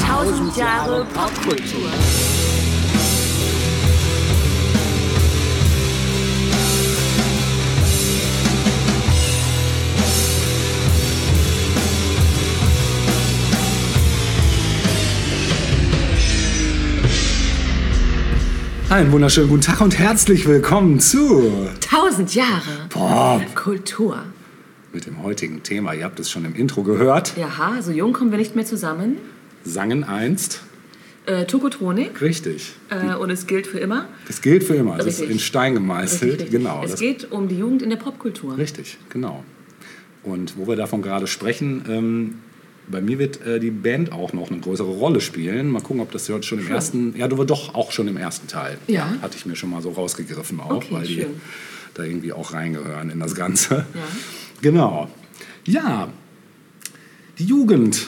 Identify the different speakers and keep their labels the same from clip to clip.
Speaker 1: Tausend Jahre Popkultur.
Speaker 2: Einen wunderschönen guten Tag und herzlich willkommen zu
Speaker 1: Tausend Jahre
Speaker 2: Pop
Speaker 1: Kultur.
Speaker 2: mit dem heutigen Thema. Ihr habt es schon im Intro gehört.
Speaker 1: Jaha, so jung kommen wir nicht mehr zusammen.
Speaker 2: Sangen einst.
Speaker 1: Äh, Tokotronik.
Speaker 2: Richtig.
Speaker 1: Äh, und es gilt für immer.
Speaker 2: Das gilt für immer. Das ist in Stein gemeißelt.
Speaker 1: Richtig, richtig.
Speaker 2: Genau.
Speaker 1: Es geht um die Jugend in der Popkultur.
Speaker 2: richtig, genau. Und wo wir davon gerade sprechen, ähm, bei mir wird äh, die Band auch noch eine größere Rolle spielen. Mal gucken, ob das heute schon im ersten, ja, du war doch auch schon im ersten Teil.
Speaker 1: Ja.
Speaker 2: Hatte ich mir schon mal so rausgegriffen auch,
Speaker 1: Okay,
Speaker 2: weil die
Speaker 1: schön.
Speaker 2: da irgendwie auch reingehören in das Ganze.
Speaker 1: Ja.
Speaker 2: Genau. Ja, die Jugend.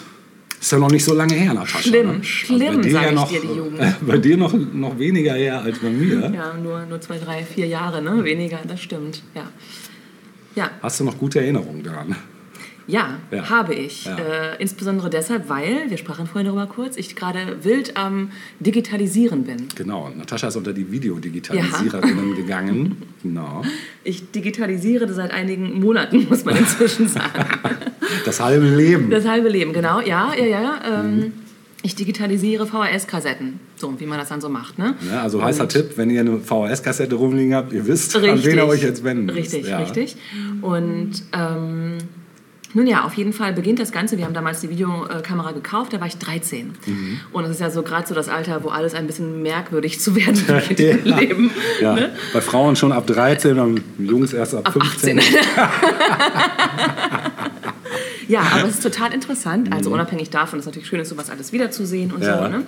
Speaker 2: Ist ja noch nicht so lange her, Natascha.
Speaker 1: Schlimm,
Speaker 2: ne?
Speaker 1: schlimm,
Speaker 2: dir
Speaker 1: sag
Speaker 2: ja
Speaker 1: ich dir, die Jugend.
Speaker 2: Bei dir noch, noch weniger her als bei mir.
Speaker 1: Ja, nur, nur zwei, drei, vier Jahre, ne? Weniger, das stimmt. Ja. Ja,
Speaker 2: Hast du noch gute Erinnerungen daran?
Speaker 1: Ja,
Speaker 2: Ja.
Speaker 1: habe ich.
Speaker 2: Ja.
Speaker 1: Äh, insbesondere deshalb, weil, wir sprachen vorhin darüber kurz, ich gerade wild am Digitalisieren bin.
Speaker 2: Genau, Natascha ist unter die Videodigitalisiererinnen gegangen. Genau.
Speaker 1: Ich digitalisiere seit einigen Monaten, muss man inzwischen sagen.
Speaker 2: Das halbe Leben.
Speaker 1: Das halbe Leben, genau. Ja, ja, ja. Ähm,
Speaker 2: Mhm.
Speaker 1: Ich digitalisiere VHS-Kassetten. So, wie man das dann so macht, ne?
Speaker 2: Ja, also heißer Tipp, wenn ihr eine VHS-Kassette rumliegen habt, ihr wisst, an
Speaker 1: Richtig.
Speaker 2: wen ihr euch jetzt wenden müsst.
Speaker 1: Richtig,
Speaker 2: ja.
Speaker 1: richtig. Und ähm, nun ja, auf jeden Fall beginnt das Ganze. Wir haben damals die Videokamera gekauft, da war ich 13.
Speaker 2: Mhm.
Speaker 1: Und das ist ja so gerade so das Alter, wo alles ein bisschen merkwürdig zu werden beginnt im
Speaker 2: Ja.
Speaker 1: Leben.
Speaker 2: Ja,
Speaker 1: Ne?
Speaker 2: bei Frauen schon ab 13, beim Jungs erst ab,
Speaker 1: Ab
Speaker 2: 15.
Speaker 1: 18. Ja, aber es ist total interessant. Also
Speaker 2: Mhm.
Speaker 1: unabhängig davon, dass es natürlich schön ist, sowas alles wiederzusehen und
Speaker 2: Ja.
Speaker 1: so. Ne?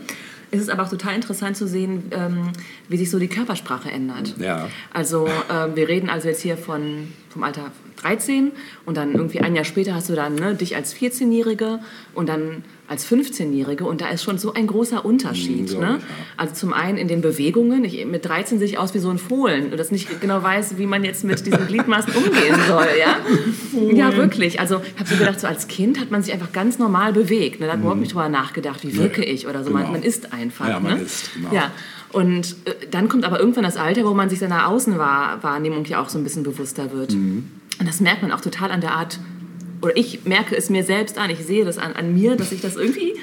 Speaker 1: Es ist aber auch total interessant zu sehen, ähm, wie sich so die Körpersprache ändert.
Speaker 2: Ja.
Speaker 1: Also ähm, wir reden also jetzt hier von, vom Alter 13 und dann irgendwie ein Jahr später hast du dann ne, dich als 14-Jährige und dann als 15-Jährige und da ist schon so ein großer Unterschied.
Speaker 2: Mhm,
Speaker 1: ne?
Speaker 2: ich, ja.
Speaker 1: Also zum einen in den Bewegungen. Ich, mit 13 sehe ich aus wie so ein Fohlen und das nicht genau weiß, wie man jetzt mit diesen Gliedmaßen umgehen soll. Ja, ja wirklich. Also ich habe so gedacht, so als Kind hat man sich einfach ganz normal bewegt. Ne? Da hat man überhaupt nicht drüber nachgedacht, wie wirke ich oder so. Man,
Speaker 2: genau.
Speaker 1: man ist einfach.
Speaker 2: Ja, man
Speaker 1: ne?
Speaker 2: ist, genau.
Speaker 1: Ja. Und äh, dann kommt aber irgendwann das Alter, wo man sich seiner Außenwahrnehmung ja auch so ein bisschen bewusster wird.
Speaker 2: Mhm.
Speaker 1: Und das merkt man auch total an der Art, oder ich merke es mir selbst an, ich sehe das an, an mir, dass ich das irgendwie,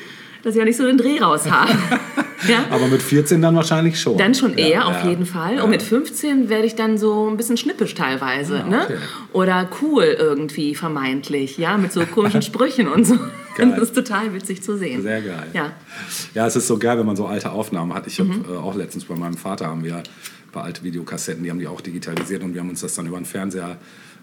Speaker 1: dass ich auch nicht so den Dreh raus habe. ja?
Speaker 2: Aber mit 14 dann wahrscheinlich schon.
Speaker 1: Dann schon
Speaker 2: Ja,
Speaker 1: eher,
Speaker 2: ja.
Speaker 1: auf jeden Fall.
Speaker 2: Ja.
Speaker 1: Und mit 15 werde ich dann so ein bisschen schnippisch teilweise.
Speaker 2: Ah,
Speaker 1: ne?
Speaker 2: okay.
Speaker 1: Oder cool irgendwie, vermeintlich. Ja, mit so komischen Sprüchen und so.
Speaker 2: Geil.
Speaker 1: Das ist total witzig zu sehen.
Speaker 2: Sehr geil.
Speaker 1: Ja.
Speaker 2: Ja, es ist so geil, wenn man so alte Aufnahmen hat. Ich
Speaker 1: Mhm.
Speaker 2: habe äh, auch letztens bei meinem Vater haben wir bei alte Videokassetten, die haben die auch digitalisiert und wir haben uns das dann über den Fernseher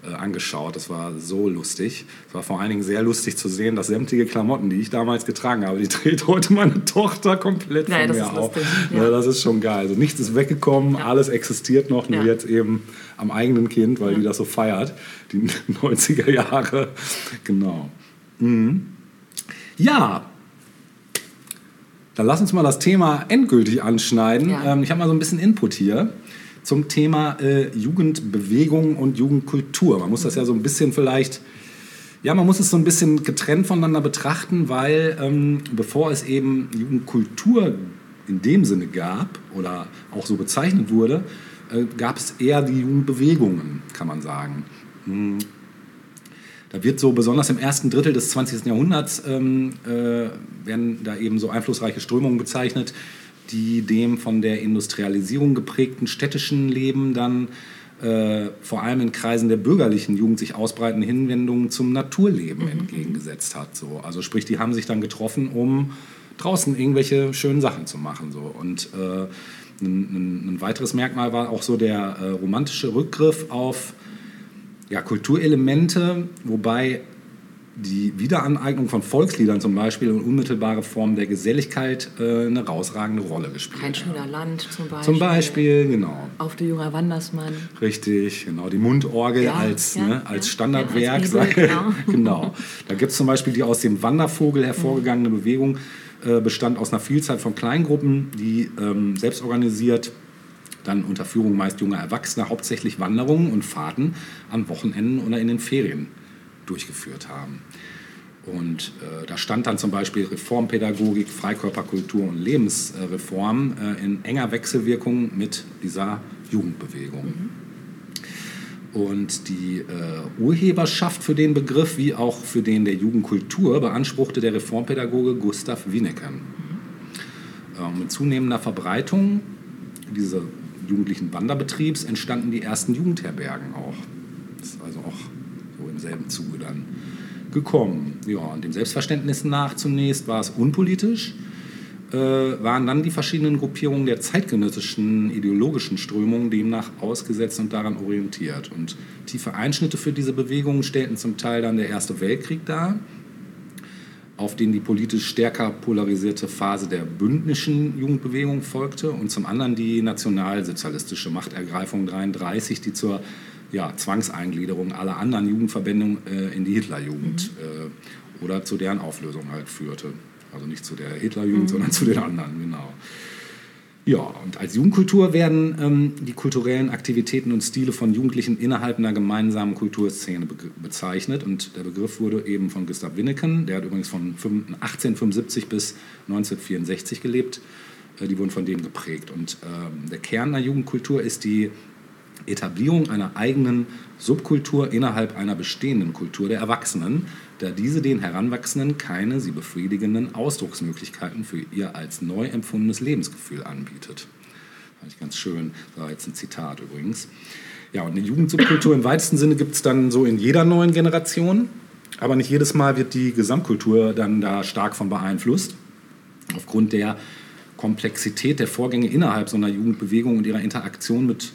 Speaker 2: äh, angeschaut. Das war so lustig. Es war vor allen Dingen sehr lustig zu sehen, dass sämtliche Klamotten, die ich damals getragen habe, die dreht heute meine Tochter komplett
Speaker 1: Ja,
Speaker 2: von
Speaker 1: das
Speaker 2: mir
Speaker 1: ist
Speaker 2: auf.
Speaker 1: lustig,
Speaker 2: Ja.
Speaker 1: ja.
Speaker 2: das ist schon geil. Also nichts ist weggekommen,
Speaker 1: Ja.
Speaker 2: alles existiert noch, nur
Speaker 1: Ja.
Speaker 2: jetzt eben am eigenen Kind, weil die das so feiert. Die 90er Jahre. Genau. Mhm. Ja, dann lass uns mal das Thema endgültig anschneiden.
Speaker 1: Ja.
Speaker 2: Ähm, ich habe mal so ein bisschen Input hier zum Thema äh, Jugendbewegung und Jugendkultur. Man muss das ja so ein bisschen vielleicht, ja, man muss es so ein bisschen getrennt voneinander betrachten, weil ähm, bevor es eben Jugendkultur in dem Sinne gab oder auch so bezeichnet wurde, äh, gab es eher die Jugendbewegungen, kann man sagen. Da wird so besonders im ersten Drittel des 20. Jahrhunderts ähm, äh, werden da eben so einflussreiche Strömungen bezeichnet, die dem von der Industrialisierung geprägten städtischen Leben dann äh, vor allem in Kreisen der bürgerlichen Jugend sich ausbreitende Hinwendungen zum Naturleben entgegengesetzt hat. So. Also sprich, die haben sich dann getroffen, um draußen irgendwelche schönen Sachen zu machen. So. Und äh, ein, ein, ein weiteres Merkmal war auch so der äh, romantische Rückgriff auf ja, Kulturelemente, wobei die Wiederaneignung von Volksliedern zum Beispiel und unmittelbare Formen der Geselligkeit äh, eine herausragende Rolle gespielt
Speaker 1: Kein schöner Land zum Beispiel.
Speaker 2: Zum Beispiel, genau.
Speaker 1: Auf du junger Wandersmann.
Speaker 2: Richtig, genau. Die Mundorgel
Speaker 1: Ja,
Speaker 2: als,
Speaker 1: ja,
Speaker 2: ne, als
Speaker 1: ja,
Speaker 2: Standardwerk.
Speaker 1: ja, als Bibel, genau.
Speaker 2: genau. Da gibt es zum Beispiel die aus dem Wandervogel hervorgegangene Bewegung, äh, bestand aus einer Vielzahl von Kleingruppen, die ähm, selbst organisiert dann unter Führung meist junger Erwachsener hauptsächlich Wanderungen und Fahrten an Wochenenden oder in den Ferien durchgeführt haben. Und äh, da stand dann zum Beispiel Reformpädagogik, Freikörperkultur und Lebensreform äh, in enger Wechselwirkung mit dieser Jugendbewegung. Mhm. Und die äh, Urheberschaft für den Begriff wie auch für den der Jugendkultur beanspruchte der Reformpädagoge Gustav Winneken. Mhm. Mit zunehmender Verbreitung dieses jugendlichen Wanderbetriebs entstanden die ersten Jugendherbergen auch. Das ist also auch so im selben Zuge dann gekommen. Ja, und dem Selbstverständnis nach zunächst war es unpolitisch äh, waren dann die verschiedenen Gruppierungen der zeitgenössischen ideologischen Strömungen demnach ausgesetzt und daran orientiert. Und tiefe Einschnitte für diese Bewegungen stellten zum Teil dann der Erste Weltkrieg dar, auf den die politisch stärker polarisierte Phase der bündnischen Jugendbewegung folgte und zum anderen die nationalsozialistische Machtergreifung 1933, die zur ja, Zwangseingliederung aller anderen Jugendverbände äh, in die Hitlerjugend mhm. äh, oder zu deren Auflösung halt führte. Also nicht zu der Hitlerjugend, mhm. sondern zu den anderen, genau. Ja, und als Jugendkultur werden ähm, die kulturellen Aktivitäten und Stile von Jugendlichen innerhalb einer gemeinsamen Kulturszene be bezeichnet. Und der Begriff wurde eben von Gustav Winneken, der hat übrigens von 1875 bis 1964 gelebt, äh, die wurden von dem geprägt. Und ähm, der Kern der Jugendkultur ist die Etablierung einer eigenen Subkultur innerhalb einer bestehenden Kultur der Erwachsenen, da diese den Heranwachsenden keine sie befriedigenden Ausdrucksmöglichkeiten für ihr als neu empfundenes Lebensgefühl anbietet. Fand ich ganz schön. Das war jetzt ein Zitat übrigens. Ja, und eine Jugendsubkultur im weitesten Sinne gibt es dann so in jeder neuen Generation. Aber nicht jedes Mal wird die Gesamtkultur dann da stark von beeinflusst. Aufgrund der Komplexität der Vorgänge innerhalb so einer Jugendbewegung und ihrer Interaktion mit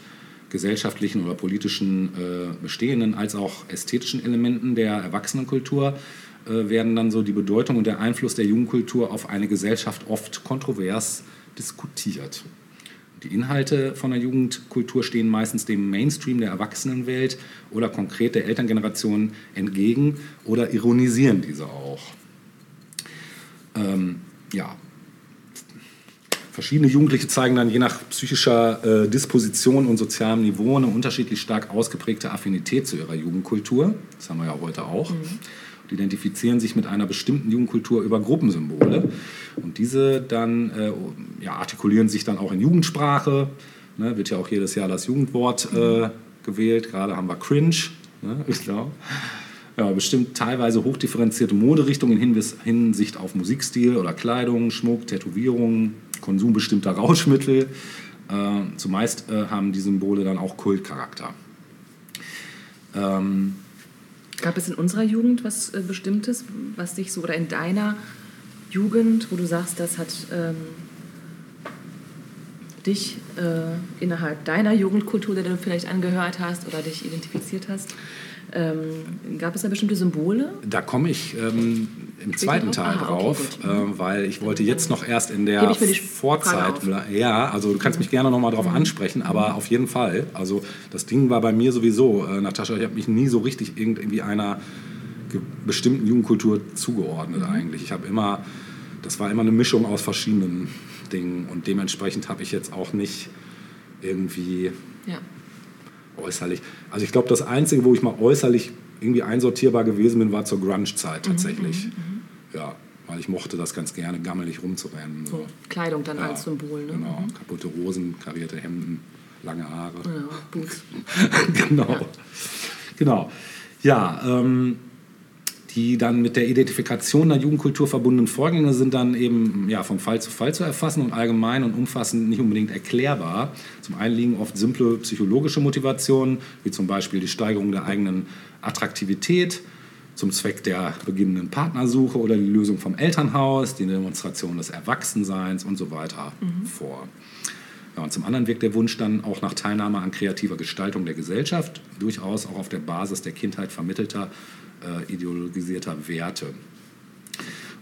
Speaker 2: gesellschaftlichen oder politischen äh, bestehenden als auch ästhetischen Elementen der Erwachsenenkultur äh, werden dann so die Bedeutung und der Einfluss der Jugendkultur auf eine Gesellschaft oft kontrovers diskutiert. Die Inhalte von der Jugendkultur stehen meistens dem Mainstream der Erwachsenenwelt oder konkret der Elterngeneration entgegen oder ironisieren diese auch. Ähm, ja, Verschiedene Jugendliche zeigen dann je nach psychischer äh, Disposition und sozialem Niveau eine unterschiedlich stark ausgeprägte Affinität zu ihrer Jugendkultur. Das haben wir ja heute auch. Mhm. Und identifizieren sich mit einer bestimmten Jugendkultur über Gruppensymbole. Und diese dann äh, ja, artikulieren sich dann auch in Jugendsprache. Ne, wird ja auch jedes Jahr das Jugendwort äh, gewählt. Gerade haben wir Cringe. Ne, genau. Ja, bestimmt teilweise hochdifferenzierte Moderichtungen in Hinsicht auf Musikstil oder Kleidung, Schmuck, Tätowierungen, Konsum bestimmter Rauschmittel. Äh, zumeist äh, haben die Symbole dann auch Kultcharakter.
Speaker 1: Ähm, Gab es in unserer Jugend was äh, Bestimmtes, was dich so, oder in deiner Jugend, wo du sagst, das hat ähm, dich äh, innerhalb deiner Jugendkultur, der du vielleicht angehört hast oder dich identifiziert hast, ähm, gab es da bestimmte Symbole?
Speaker 2: Da komme ich ähm, im zweiten Teil Aha, drauf, okay, äh, weil ich wollte jetzt noch erst in der Vorzeit. Ja, also du kannst mich gerne noch mal darauf mhm. ansprechen, aber mhm. auf jeden Fall. Also das Ding war bei mir sowieso, äh, Natascha, ich habe mich nie so richtig irgendwie einer bestimmten Jugendkultur zugeordnet mhm. eigentlich. Ich habe immer, das war immer eine Mischung aus verschiedenen Dingen und dementsprechend habe ich jetzt auch nicht irgendwie ja äußerlich. Also ich glaube, das Einzige, wo ich mal äußerlich irgendwie einsortierbar gewesen bin, war zur Grunge-Zeit mhm, tatsächlich. Mhm, mhm, ja, weil ich mochte das ganz gerne, gammelig rumzurennen.
Speaker 1: So. Kleidung dann ja, als Symbol, ne?
Speaker 2: Genau, mhm. kaputte Hosen, karierte Hemden, lange Haare.
Speaker 1: Ja, Boots.
Speaker 2: genau. Ja. Genau. Ja, ähm, die dann mit der Identifikation der Jugendkultur verbundenen Vorgänge sind dann eben ja, von Fall zu Fall zu erfassen und allgemein und umfassend nicht unbedingt erklärbar. Zum einen liegen oft simple psychologische Motivationen, wie zum Beispiel die Steigerung der eigenen Attraktivität zum Zweck der beginnenden Partnersuche oder die Lösung vom Elternhaus, die Demonstration des Erwachsenseins und so weiter mhm. vor. Ja, und zum anderen wirkt der Wunsch dann auch nach Teilnahme an kreativer Gestaltung der Gesellschaft, durchaus auch auf der Basis der Kindheit vermittelter äh, ideologisierter Werte.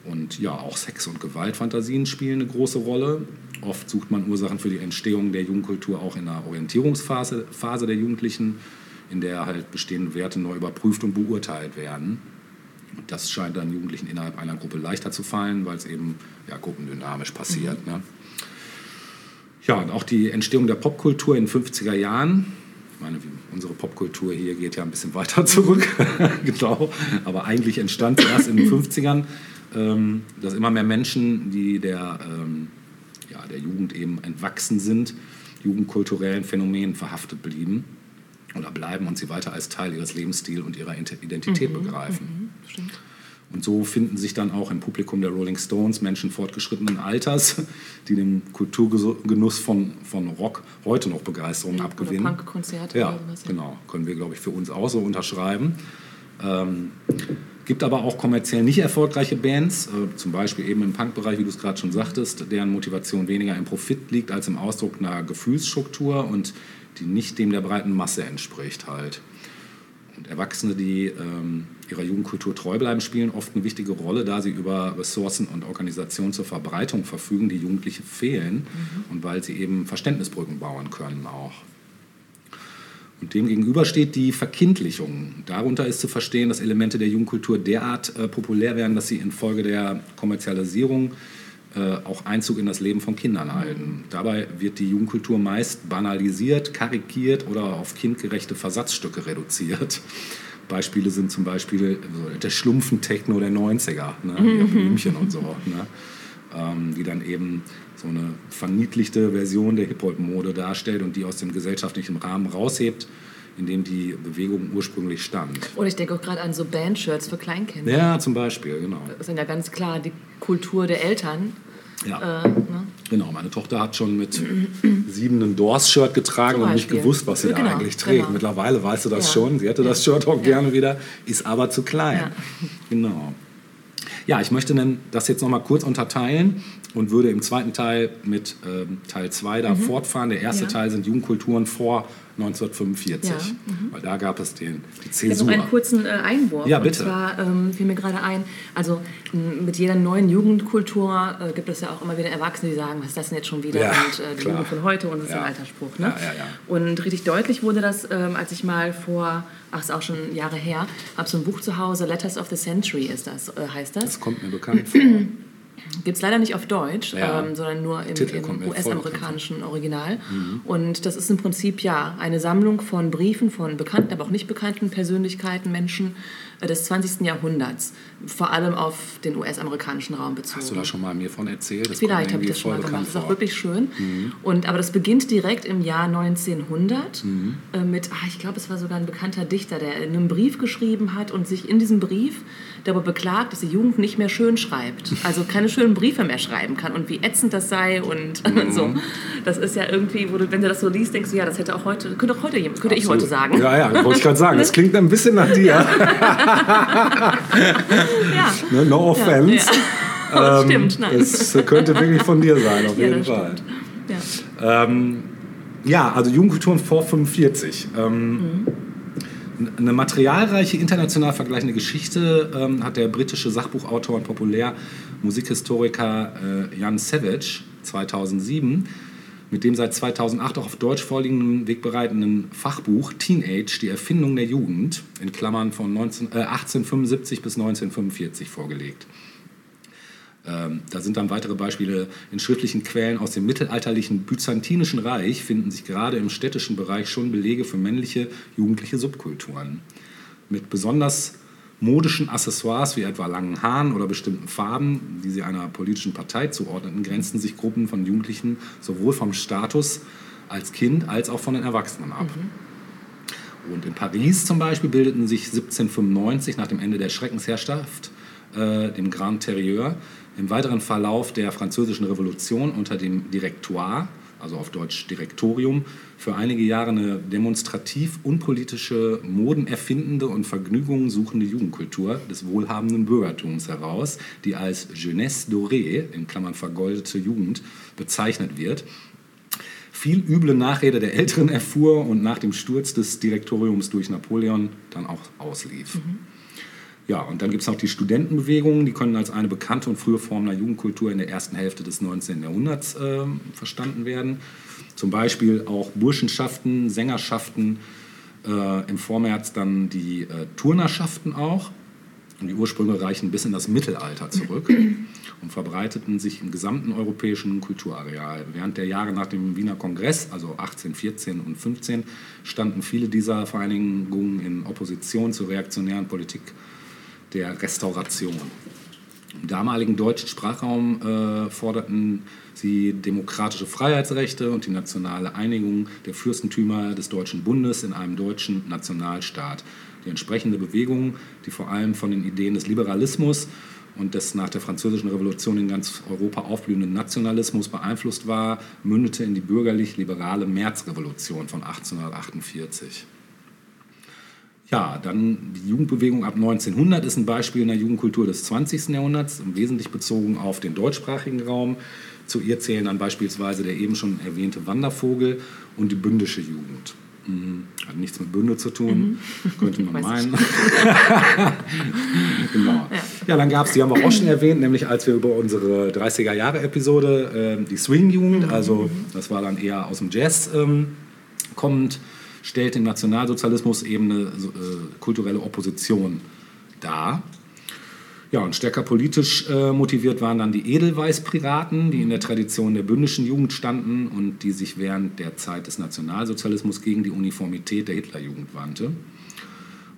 Speaker 2: Und ja, auch Sex- und Gewaltfantasien spielen eine große Rolle. Oft sucht man Ursachen für die Entstehung der Jugendkultur auch in der Orientierungsphase Phase der Jugendlichen, in der halt bestehende Werte neu überprüft und beurteilt werden. Und das scheint dann Jugendlichen innerhalb einer Gruppe leichter zu fallen, weil es eben ja, gruppendynamisch passiert. Mhm. Ne? Ja, und auch die Entstehung der Popkultur in den 50er Jahren. Ich meine, unsere Popkultur hier geht ja ein bisschen weiter zurück, genau. Aber eigentlich entstand erst in den 50ern, ähm, dass immer mehr Menschen, die der, ähm, ja, der Jugend eben entwachsen sind, jugendkulturellen Phänomenen verhaftet blieben oder bleiben und sie weiter als Teil ihres Lebensstils und ihrer Identität mhm, begreifen. Mhm, und so finden sich dann auch im Publikum der Rolling Stones Menschen fortgeschrittenen Alters, die dem Kulturgenuss von, von Rock heute noch Begeisterung ja, abgewinnen.
Speaker 1: Oder Punkkonzerte
Speaker 2: ja. Ja, genau. Können wir, glaube ich, für uns auch so unterschreiben. Ähm, gibt aber auch kommerziell nicht erfolgreiche Bands, äh, zum Beispiel eben im Punkbereich, wie du es gerade schon sagtest, deren Motivation weniger im Profit liegt als im Ausdruck einer Gefühlsstruktur und die nicht dem der breiten Masse entspricht halt. Und Erwachsene, die ähm, ihrer Jugendkultur treu bleiben, spielen oft eine wichtige Rolle, da sie über Ressourcen und Organisationen zur Verbreitung verfügen, die Jugendliche fehlen mhm. und weil sie eben Verständnisbrücken bauen können auch. Und demgegenüber steht die Verkindlichung. Darunter ist zu verstehen, dass Elemente der Jugendkultur derart äh, populär werden, dass sie infolge der Kommerzialisierung äh, auch Einzug in das Leben von Kindern halten. Dabei wird die Jugendkultur meist banalisiert, karikiert oder auf kindgerechte Versatzstücke reduziert. Beispiele sind zum Beispiel der Schlumpfentechno der 90er, ne? die Blümchen und so, ne? ähm, die dann eben so eine verniedlichte Version der Hip-Hop-Mode darstellt und die aus dem gesellschaftlichen Rahmen raushebt, in dem die Bewegung ursprünglich stand.
Speaker 1: Oder ich denke auch gerade an so Bandshirts für Kleinkinder.
Speaker 2: Ja, zum Beispiel, genau.
Speaker 1: Das ist ja ganz klar die Kultur der Eltern.
Speaker 2: Ja. Äh, ne? Genau, meine Tochter hat schon mit sieben ein Doors-Shirt getragen und nicht gewusst, was sie genau, da eigentlich trägt. Genau. Mittlerweile weißt du das ja. schon. Sie hätte ja. das Shirt auch ja. gerne wieder, ist aber zu klein. Genau. Ja, ich möchte das jetzt nochmal kurz unterteilen und würde im zweiten Teil mit ähm, Teil 2 da mhm. fortfahren. Der erste Teil sind Jugendkulturen vor 1945, ja, mhm. weil da gab es den, die Zäsur.
Speaker 1: Ich habe einen kurzen äh, Einwurf.
Speaker 2: Ja, bitte.
Speaker 1: Und zwar ähm, fiel mir gerade ein, also mit jeder neuen Jugendkultur äh, gibt es ja auch immer wieder Erwachsene, die sagen, was ist das denn jetzt schon wieder?
Speaker 2: Ja,
Speaker 1: und äh, die Jugend von heute und das ist ja. ein alter Spruch. Ne? Ja, und richtig deutlich wurde das, ähm, als ich mal vor, ach, ist auch schon Jahre her, habe so ein Buch zu Hause, Letters of the Century ist das, äh, heißt das.
Speaker 2: Das kommt mir bekannt vor.
Speaker 1: Gibt es leider nicht auf Deutsch, ja. ähm, sondern nur im, im US-amerikanischen Original. Mhm. Und das ist im Prinzip ja eine Sammlung von Briefen von bekannten, aber auch nicht bekannten Persönlichkeiten, Menschen, äh, des 20. Jahrhunderts, vor allem auf den US-amerikanischen Raum bezogen.
Speaker 2: Hast du da schon mal mir von erzählt?
Speaker 1: Das Vielleicht habe ich das schon mal gemacht. Das ist auch wirklich schön. Mhm. Und, aber das beginnt direkt im Jahr 1900 mhm. äh, mit, ach, ich glaube, es war sogar ein bekannter Dichter, der einen Brief geschrieben hat und sich in diesem Brief darüber beklagt, dass die Jugend nicht mehr schön schreibt. Also keine schönen Briefe mehr schreiben kann und wie ätzend das sei und mhm. so. Das ist ja irgendwie, wo du, wenn du das so liest, denkst du, ja, das hätte auch heute, könnte auch heute könnte ich heute sagen.
Speaker 2: Ja, ja, wollte ich gerade sagen. Das klingt ein bisschen nach dir.
Speaker 1: ja.
Speaker 2: Ne, no offense. Ja,
Speaker 1: ja. Ähm, stimmt, nein.
Speaker 2: Es könnte wirklich von dir sein, auf jeden Fall. Ja. Ähm, ja, also Jugendkulturen vor 45. Ähm, mhm. Eine materialreiche, international vergleichende Geschichte ähm, hat der britische Sachbuchautor und Populärmusikhistoriker äh, Jan Savage 2007 mit dem seit 2008 auch auf Deutsch vorliegenden wegbereitenden Fachbuch Teenage, die Erfindung der Jugend, in Klammern von 19, äh, 1875 bis 1945 vorgelegt. Ähm, da sind dann weitere Beispiele in schriftlichen Quellen aus dem mittelalterlichen Byzantinischen Reich, finden sich gerade im städtischen Bereich schon Belege für männliche jugendliche Subkulturen. Mit besonders modischen Accessoires wie etwa langen Haaren oder bestimmten Farben, die sie einer politischen Partei zuordneten, grenzten sich Gruppen von Jugendlichen sowohl vom Status als Kind als auch von den Erwachsenen ab. Mhm. Und in Paris zum Beispiel bildeten sich 1795 nach dem Ende der Schreckensherrschaft, äh, dem Grand Terrier, im weiteren Verlauf der Französischen Revolution unter dem Direktoire also auf Deutsch Direktorium, für einige Jahre eine demonstrativ unpolitische, modenerfindende und Vergnügungen suchende Jugendkultur des wohlhabenden Bürgertums heraus, die als Jeunesse dorée, in Klammern vergoldete Jugend, bezeichnet wird. Viel üble Nachrede der Älteren erfuhr und nach dem Sturz des Direktoriums durch Napoleon dann auch auslief. Mhm. Ja, und dann gibt es noch die Studentenbewegungen, die können als eine bekannte und frühe Form der Jugendkultur in der ersten Hälfte des 19. Jahrhunderts äh, verstanden werden. Zum Beispiel auch Burschenschaften, Sängerschaften, äh, im Vormärz dann die äh, Turnerschaften auch. Und die Ursprünge reichen bis in das Mittelalter zurück und verbreiteten sich im gesamten europäischen Kulturareal. Während der Jahre nach dem Wiener Kongress, also 1814 und 15, standen viele dieser Vereinigungen in Opposition zur reaktionären Politik der Restauration. Im damaligen deutschen Sprachraum äh, forderten sie demokratische Freiheitsrechte und die nationale Einigung der Fürstentümer des Deutschen Bundes in einem deutschen Nationalstaat. Die entsprechende Bewegung, die vor allem von den Ideen des Liberalismus und des nach der Französischen Revolution in ganz Europa aufblühenden Nationalismus beeinflusst war, mündete in die bürgerlich-liberale Märzrevolution von 1848. Ja, dann die Jugendbewegung ab 1900 ist ein Beispiel in der Jugendkultur des 20. Jahrhunderts, im Wesentlichen bezogen auf den deutschsprachigen Raum. Zu ihr zählen dann beispielsweise der eben schon erwähnte Wandervogel und die bündische Jugend. Mhm. Hat nichts mit Bünde zu tun, mhm. könnte man meinen. genau. Ja, ja dann gab es, die haben wir auch schon erwähnt, nämlich als wir über unsere 30er-Jahre-Episode, äh, die Swing-Jugend, mhm. also das war dann eher aus dem Jazz ähm, kommend, stellt im Nationalsozialismus eben eine äh, kulturelle Opposition dar. Ja, und stärker politisch äh, motiviert waren dann die Edelweißpiraten, die in der Tradition der bündischen Jugend standen und die sich während der Zeit des Nationalsozialismus gegen die Uniformität der Hitlerjugend wandte.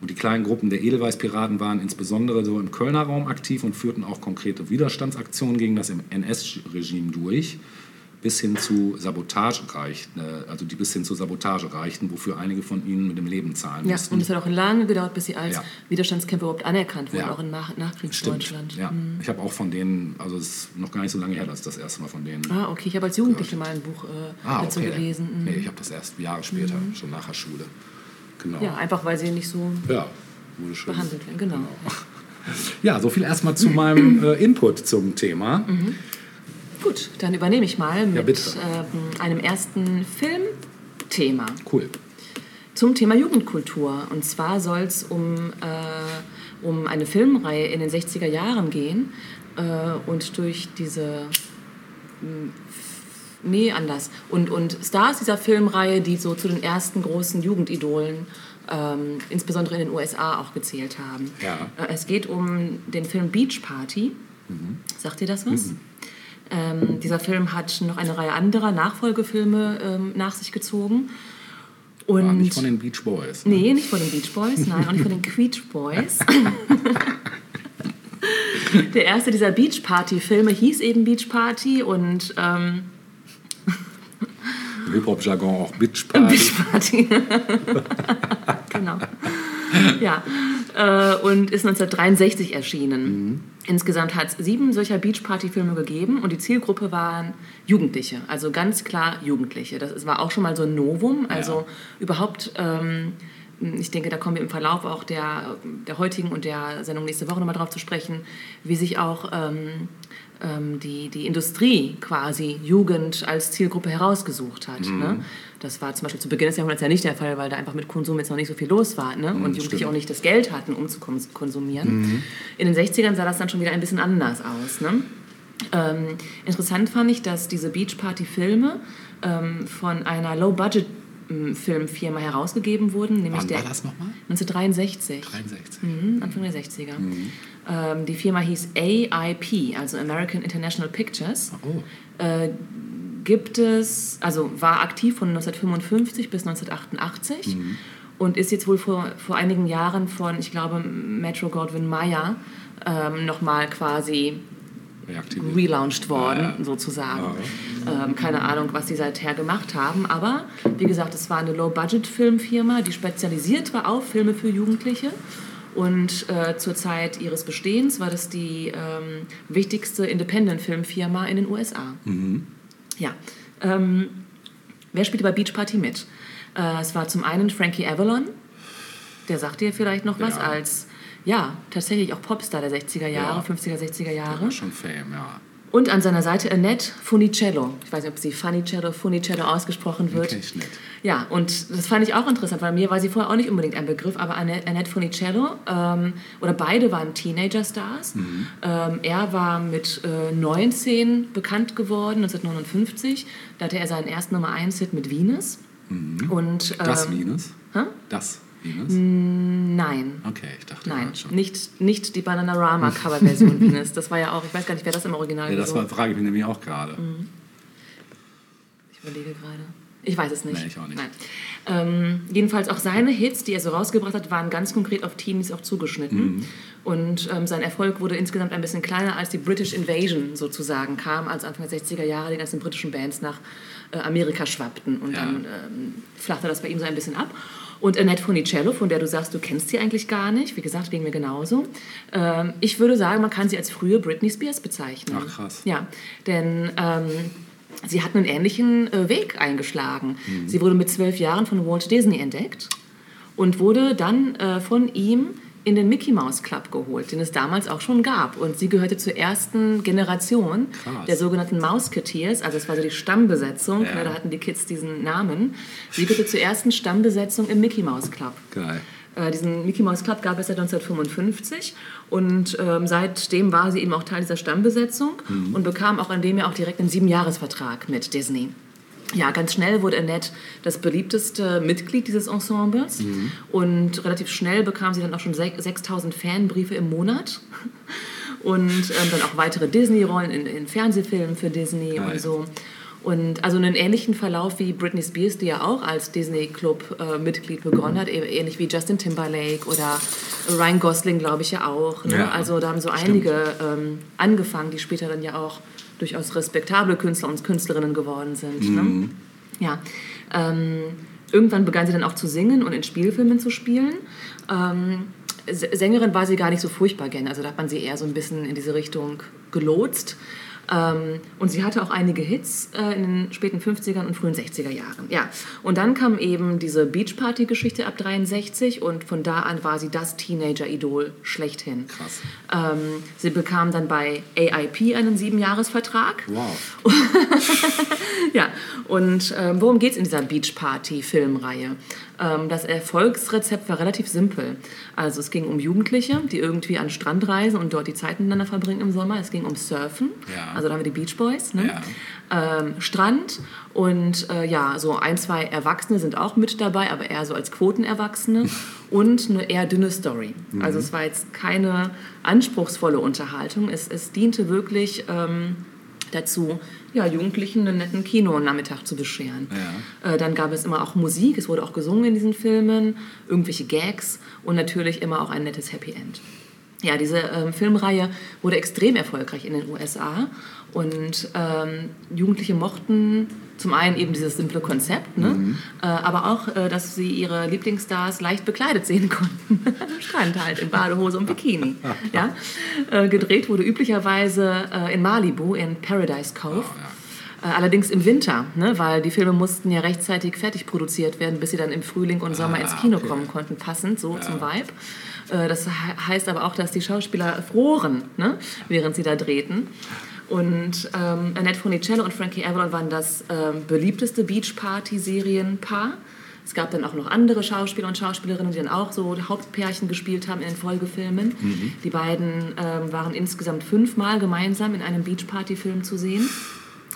Speaker 2: Und die kleinen Gruppen der Edelweißpiraten waren insbesondere so im Kölner Raum aktiv und führten auch konkrete Widerstandsaktionen gegen das NS-Regime durch bis hin zu Sabotage reichten, äh, also die bis hin zu Sabotage reichten, wofür einige von ihnen mit dem Leben zahlen
Speaker 1: ja,
Speaker 2: mussten.
Speaker 1: Und es hat auch lange gedauert, bis sie als ja. Widerstandskämpfer überhaupt anerkannt wurden,
Speaker 2: ja.
Speaker 1: auch in Nach Nachkriegsdeutschland.
Speaker 2: Ja. Mhm. Ich habe auch von denen, also es ist noch gar nicht so lange her, dass das erste Mal von denen.
Speaker 1: Ah, okay, ich habe als Jugendliche mal ein Buch äh,
Speaker 2: ah,
Speaker 1: dazu
Speaker 2: okay.
Speaker 1: gelesen.
Speaker 2: Mhm. Nee, ich habe das erst Jahre später, mhm. schon nach der Schule. Genau.
Speaker 1: Ja, einfach weil sie nicht so
Speaker 2: ja,
Speaker 1: behandelt werden. Genau.
Speaker 2: genau. Ja, so viel erstmal zu meinem äh, Input zum Thema.
Speaker 1: Mhm. Gut, dann übernehme ich mal mit ja, ähm, einem ersten Filmthema.
Speaker 2: Cool.
Speaker 1: Zum Thema Jugendkultur. Und zwar soll es um, äh, um eine Filmreihe in den 60er Jahren gehen. Äh, und durch diese. Hm, nee, anders. Und, und Stars dieser Filmreihe, die so zu den ersten großen Jugendidolen ähm, insbesondere in den USA auch gezählt haben.
Speaker 2: Ja.
Speaker 1: Äh, es geht um den Film Beach Party. Mhm. Sagt ihr das was? Mhm. Ähm, dieser Film hat noch eine Reihe anderer Nachfolgefilme ähm, nach sich gezogen.
Speaker 2: Und War nicht von den Beach Boys.
Speaker 1: Ne? Nee, nicht von den Beach Boys, nein, auch nicht von den Queech Boys. Der erste dieser Beach Party-Filme hieß eben Beach Party und. Ähm,
Speaker 2: Hip-Hop-Jargon auch Beach Party.
Speaker 1: Beach Party. genau. Ja, äh, und ist 1963 erschienen. Mhm. Insgesamt hat es sieben solcher Beachparty-Filme gegeben und die Zielgruppe waren Jugendliche, also ganz klar Jugendliche. Das war auch schon mal so ein Novum, also ja. überhaupt, ähm, ich denke, da kommen wir im Verlauf auch der, der heutigen und der Sendung nächste Woche nochmal drauf zu sprechen, wie sich auch ähm, ähm, die, die Industrie quasi Jugend als Zielgruppe herausgesucht hat. Mhm. Ne? Das war zum Beispiel zu Beginn des Jahrhunderts ja nicht der Fall, weil da einfach mit Konsum jetzt noch nicht so viel los war ne? und Jugendliche stimmt. auch nicht das Geld hatten, um zu konsumieren. Mhm. In den 60ern sah das dann schon wieder ein bisschen anders aus. Ne? Ähm, interessant fand ich, dass diese Beachparty-Filme ähm, von einer Low-Budget- Filmfirma herausgegeben wurden. Nämlich
Speaker 2: Wann
Speaker 1: der,
Speaker 2: war das nochmal?
Speaker 1: 1963.
Speaker 2: 63.
Speaker 1: Mhm, Anfang der 60er. Mhm. Ähm, die Firma hieß AIP, also American International Pictures.
Speaker 2: Oh.
Speaker 1: Äh, gibt es, also war aktiv von 1955 bis 1988 mhm. und ist jetzt wohl vor, vor einigen Jahren von, ich glaube, Metro Goldwyn Mayer ähm, nochmal quasi relaunched worden, ja, ja. sozusagen. Ja, ähm, keine Ahnung, was die seither gemacht haben, aber wie gesagt, es war eine Low-Budget-Filmfirma, die spezialisiert war auf Filme für Jugendliche. Und äh, zur Zeit ihres Bestehens war das die ähm, wichtigste Independent-Filmfirma in den USA.
Speaker 2: Mhm.
Speaker 1: Ja. Ähm, wer spielte bei Beach Party mit? Äh, es war zum einen Frankie Avalon, der sagte ihr vielleicht noch was, als ja, tatsächlich auch Popstar der 60er Jahre, ja. 50er, 60er Jahre.
Speaker 2: Ja, schon Fame, ja.
Speaker 1: Und an seiner Seite Annette Funicello. Ich weiß nicht, ob sie Funicello, Funicello ausgesprochen wird.
Speaker 2: Okay, nicht.
Speaker 1: Ja, und das fand ich auch interessant, weil mir war sie vorher auch nicht unbedingt ein Begriff, aber Annette Funicello, ähm, oder beide waren Teenager-Stars. Mhm. Ähm, er war mit äh, 19 bekannt geworden, 1959. Da hatte er seinen ersten Nummer 1-Hit mit Venus.
Speaker 2: Mhm.
Speaker 1: Und, ähm,
Speaker 2: das Venus?
Speaker 1: Hä?
Speaker 2: Das Venus?
Speaker 1: Nein.
Speaker 2: Okay, ich dachte
Speaker 1: Nein,
Speaker 2: schon.
Speaker 1: nicht, nicht die Bananarama Coverversion Venus. Das war ja auch, ich weiß gar nicht, wer das im Original
Speaker 2: Ja, das war,
Speaker 1: gesungen
Speaker 2: frage ich mich nämlich auch gerade.
Speaker 1: Mhm. Ich überlege gerade. Ich weiß es nicht.
Speaker 2: Nee, ich auch nicht.
Speaker 1: Nein. Ähm, jedenfalls auch seine Hits, die er so rausgebracht hat, waren ganz konkret auf Teenies auch zugeschnitten.
Speaker 2: Mhm.
Speaker 1: Und ähm, sein Erfolg wurde insgesamt ein bisschen kleiner, als die British Invasion sozusagen kam, als Anfang der 60er Jahre die ganzen britischen Bands nach äh, Amerika schwappten. Und
Speaker 2: Ja.
Speaker 1: dann ähm, flachte das bei ihm so ein bisschen ab. Und Annette Funicello, von der du sagst, du kennst sie eigentlich gar nicht, wie gesagt, wegen mir genauso. Ähm, ich würde sagen, man kann sie als frühe Britney Spears bezeichnen.
Speaker 2: Ach, krass.
Speaker 1: Ja, denn ähm, sie hat einen ähnlichen äh, Weg eingeschlagen.
Speaker 2: Mhm.
Speaker 1: Sie wurde mit zwölf Jahren von Walt Disney entdeckt und wurde dann äh, von ihm in den Mickey Mouse Club geholt, den es damals auch schon gab. Und sie gehörte zur ersten Generation
Speaker 2: Krass.
Speaker 1: der sogenannten Mouseketeers, also es war so die Stammbesetzung,
Speaker 2: Ja.
Speaker 1: ne, da hatten die Kids diesen Namen. Sie gehörte zur ersten Stammbesetzung im Mickey Mouse Club.
Speaker 2: Geil.
Speaker 1: Äh, diesen Mickey Mouse Club gab es seit 1955 und ähm, seitdem war sie eben auch Teil dieser Stammbesetzung und bekam auch an dem Jahr auch direkt einen Siebenjahresvertrag mit Disney. Ja, ganz schnell wurde Annette das beliebteste Mitglied dieses Ensembles und relativ schnell bekam sie dann auch schon sech- 6000 Fanbriefe im Monat und ähm, dann auch weitere Disney-Rollen in, in Fernsehfilmen für Disney
Speaker 2: Geil.
Speaker 1: und so. Und also einen ähnlichen Verlauf wie Britney Spears, die ja auch als Disney-Club-Mitglied begonnen hat, eh- ähnlich wie Justin Timberlake oder Ryan Gosling, glaube ich ja auch. Ne?
Speaker 2: Ja,
Speaker 1: also da haben so
Speaker 2: stimmt.
Speaker 1: einige ähm, angefangen, die später dann ja auch durchaus respektable Künstler und Künstlerinnen geworden sind.
Speaker 2: Mhm.
Speaker 1: Ne? Ja. Ähm, irgendwann begann sie dann auch zu singen und in Spielfilmen zu spielen. Ähm, Sängerin war sie gar nicht so furchtbar gerne. Also da hat man sie eher so ein bisschen in diese Richtung gelotst. Ähm, und sie hatte auch einige Hits äh, in den späten 50er und frühen 60er Jahren. Ja. Und dann kam eben diese Beach Party-Geschichte ab 63 und von da an war sie das Teenager-Idol schlechthin.
Speaker 2: Krass.
Speaker 1: Ähm, sie bekam dann bei AIP einen Siebenjahresvertrag.
Speaker 2: Wow.
Speaker 1: Ja, und ähm, worum geht es in dieser Beach Party Filmreihe? Ähm, das Erfolgsrezept war relativ simpel. Also es ging um Jugendliche, die irgendwie an den Strand reisen und dort die Zeit miteinander verbringen im Sommer. Es ging um Surfen,
Speaker 2: Ja.
Speaker 1: also da haben wir die Beach Boys. Ne?
Speaker 2: Ja.
Speaker 1: Ähm, Strand und äh, ja, so ein, zwei Erwachsene sind auch mit dabei, aber eher so als Quotenerwachsene und eine eher dünne Story. Also es war jetzt keine anspruchsvolle Unterhaltung. Es, es diente wirklich ähm, dazu, ja, Jugendlichen einen netten Kinonachmittag zu bescheren.
Speaker 2: Ja.
Speaker 1: Äh, dann gab es immer auch Musik, es wurde auch gesungen in diesen Filmen, irgendwelche Gags und natürlich immer auch ein nettes Happy End. Ja, diese ähm, Filmreihe wurde extrem erfolgreich in den USA und ähm, Jugendliche mochten zum einen eben dieses simple Konzept, ne? äh, aber auch, äh, dass sie ihre Lieblingsstars leicht bekleidet sehen konnten. Am Strand halt, in Badehose und Bikini. ja? äh, gedreht wurde üblicherweise in Malibu, in Paradise Cove. Äh, Allerdings im Winter, ne, weil die Filme mussten ja rechtzeitig fertig produziert werden, bis sie dann im Frühling und Sommer
Speaker 2: Ah,
Speaker 1: ins Kino
Speaker 2: okay.
Speaker 1: kommen konnten, passend so zum Vibe. Das he- heißt aber auch, dass die Schauspieler froren, ne, während sie da drehten. Und ähm, Annette Funicello und Frankie Avalon waren das ähm, beliebteste Beach-Party-Serienpaar. Es gab dann auch noch andere Schauspieler und Schauspielerinnen, die dann auch so Hauptpärchen gespielt haben in den Folgefilmen. Die beiden ähm, waren insgesamt fünfmal gemeinsam in einem Beach-Party-Film zu sehen.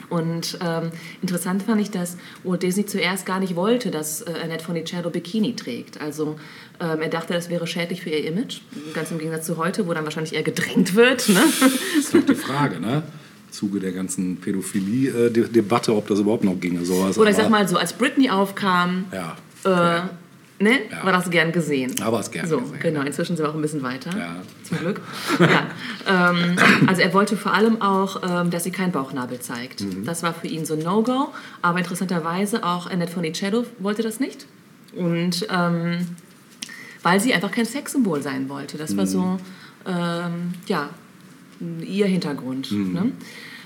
Speaker 1: Und ähm, interessant fand ich, dass Walt Disney zuerst gar nicht wollte, dass äh, Annette Funicello Bikini trägt. Also ähm, er dachte, das wäre schädlich für ihr Image. Ganz im Gegensatz zu heute, wo dann wahrscheinlich eher gedrängt wird. Ne?
Speaker 2: Das ist doch die Frage, ne? Zuge der ganzen Pädophilie-Debatte, ob das überhaupt noch ginge. Sowas.
Speaker 1: Oder ich sag mal so, als Britney aufkam,
Speaker 2: Ja.
Speaker 1: äh, ne,
Speaker 2: Ja.
Speaker 1: war das gern gesehen.
Speaker 2: Aber es gern
Speaker 1: so,
Speaker 2: gesehen.
Speaker 1: Genau, inzwischen sind wir auch ein bisschen weiter.
Speaker 2: Ja.
Speaker 1: Zum Glück. ja. ähm, also er wollte vor allem auch, ähm, dass sie keinen Bauchnabel zeigt.
Speaker 2: Mhm.
Speaker 1: Das war für ihn so ein No-Go. Aber interessanterweise auch Annette Funicello wollte das nicht. Und ähm, weil sie einfach kein Sexsymbol sein wollte. Das war so, ähm, ja, ihr Hintergrund. Ne?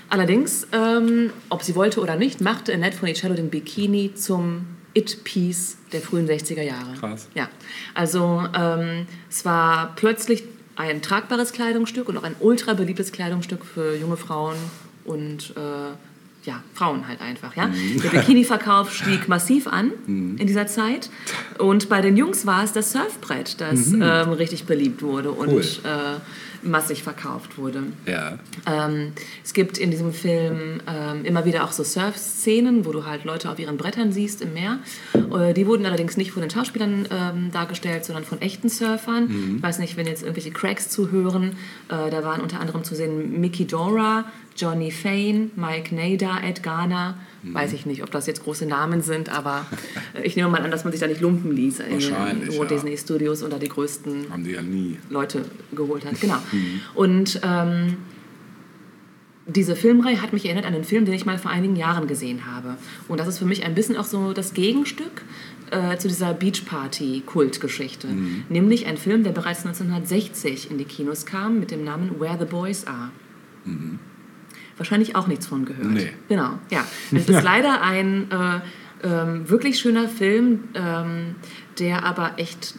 Speaker 1: Allerdings, ähm, ob sie wollte oder nicht, machte Annette Funicello den Bikini zum It-Piece der frühen 60er Jahre.
Speaker 2: Krass.
Speaker 1: Ja, also ähm, es war plötzlich ein tragbares Kleidungsstück und auch ein ultra beliebtes Kleidungsstück für junge Frauen und äh, ja, Frauen halt einfach. Ja? Der Bikini-Verkauf stieg massiv an in dieser Zeit. Und bei den Jungs war es das Surfbrett, das ähm, richtig beliebt wurde und
Speaker 2: Cool.
Speaker 1: äh, massig verkauft wurde.
Speaker 2: Ja.
Speaker 1: Ähm, es gibt in diesem Film ähm, immer wieder auch so Surf-Szenen, wo du halt Leute auf ihren Brettern siehst im Meer. Äh, die wurden allerdings nicht von den Schauspielern ähm, dargestellt, sondern von echten Surfern. Ich weiß nicht, wenn jetzt irgendwelche Cracks zuhören, äh, da waren unter anderem zu sehen Mickey Dora, Johnny Fane, Mike Nader, Ed Garner. Weiß ich nicht, ob das jetzt große Namen sind, aber äh, ich nehme mal an, dass man sich da nicht lumpen ließ in den Walt
Speaker 2: ja.
Speaker 1: Disney Studios oder die größten
Speaker 2: Haben die ja nie.
Speaker 1: Leute geholt hat. Genau. Und ähm, diese Filmreihe hat mich erinnert an einen Film, den ich mal vor einigen Jahren gesehen habe. Und das ist für mich ein bisschen auch so das Gegenstück äh, zu dieser Beach Party Kultgeschichte. Nämlich ein Film, der bereits 1960 in die Kinos kam mit dem Namen Where the Boys Are. Wahrscheinlich auch nichts von gehört.
Speaker 2: Nee.
Speaker 1: Genau, ja. Es ist leider ein äh, ähm, wirklich schöner Film, ähm, der aber echt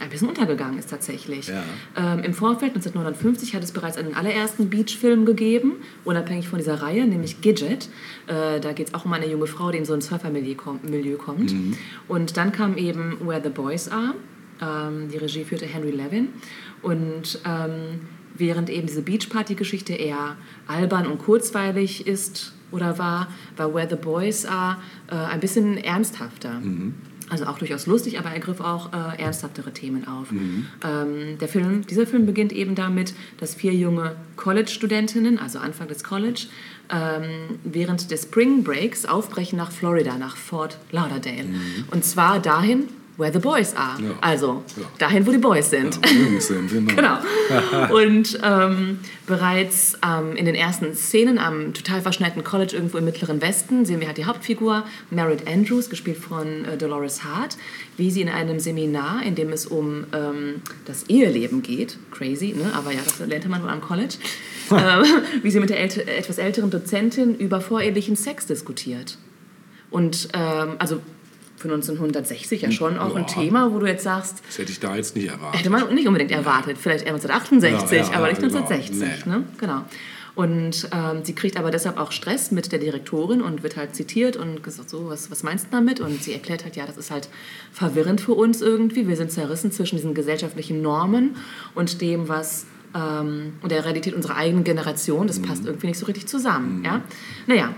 Speaker 1: ein bisschen untergegangen ist tatsächlich.
Speaker 2: Ja.
Speaker 1: Ähm, Im Vorfeld 1959 hat es bereits einen allerersten Beach-Film gegeben, unabhängig von dieser Reihe, nämlich Gidget. Äh, da geht es auch um eine junge Frau, die in so ein Surfermilieu kom kommt. Und dann kam eben Where the Boys Are. Ähm, die Regie führte Henry Levin. Und ähm, während eben diese Beach-Party-Geschichte eher albern und kurzweilig ist oder war, war Where the Boys Are äh, ein bisschen ernsthafter. Also auch durchaus lustig, aber er griff auch äh, ernsthaftere Themen auf. Ähm, der Film, dieser Film beginnt eben damit, dass vier junge College-Studentinnen, also Anfang des College, ähm, während des Spring Breaks aufbrechen nach Florida, nach Fort Lauderdale. Und zwar dahin, where the boys are.
Speaker 2: Ja.
Speaker 1: Also
Speaker 2: Ja.
Speaker 1: dahin, wo die Boys sind.
Speaker 2: Ja, Jungs sind, genau.
Speaker 1: Genau. Und ähm, bereits ähm, in den ersten Szenen am total verschneiten College irgendwo im Mittleren Westen sehen wir halt die Hauptfigur Merritt Andrews, gespielt von äh, Dolores Hart, wie sie in einem Seminar, in dem es um ähm, das Eheleben geht, crazy, ne? aber ja, das lernte man wohl am College, ähm, wie sie mit der älte, etwas älteren Dozentin über vorehelichen Sex diskutiert. Und ähm, also für 1960 ja schon auch ein
Speaker 2: Ja.
Speaker 1: Thema, wo du jetzt sagst,
Speaker 2: Das hätte ich da jetzt nicht erwartet.
Speaker 1: Hätte man nicht unbedingt erwartet. Vielleicht eher 1968,
Speaker 2: Ja, ja,
Speaker 1: aber nicht
Speaker 2: ja,
Speaker 1: 1960.
Speaker 2: überhaupt, nee.
Speaker 1: Ne? Genau. Und ähm, sie kriegt aber deshalb auch Stress mit der Direktorin und wird halt zitiert und gesagt, so, was, was meinst du damit? Und sie erklärt halt, ja, das ist halt verwirrend für uns irgendwie. Wir sind zerrissen zwischen diesen gesellschaftlichen Normen und dem, was ähm, und der Realität unserer eigenen Generation. Das passt irgendwie nicht so richtig zusammen. Ja? Naja,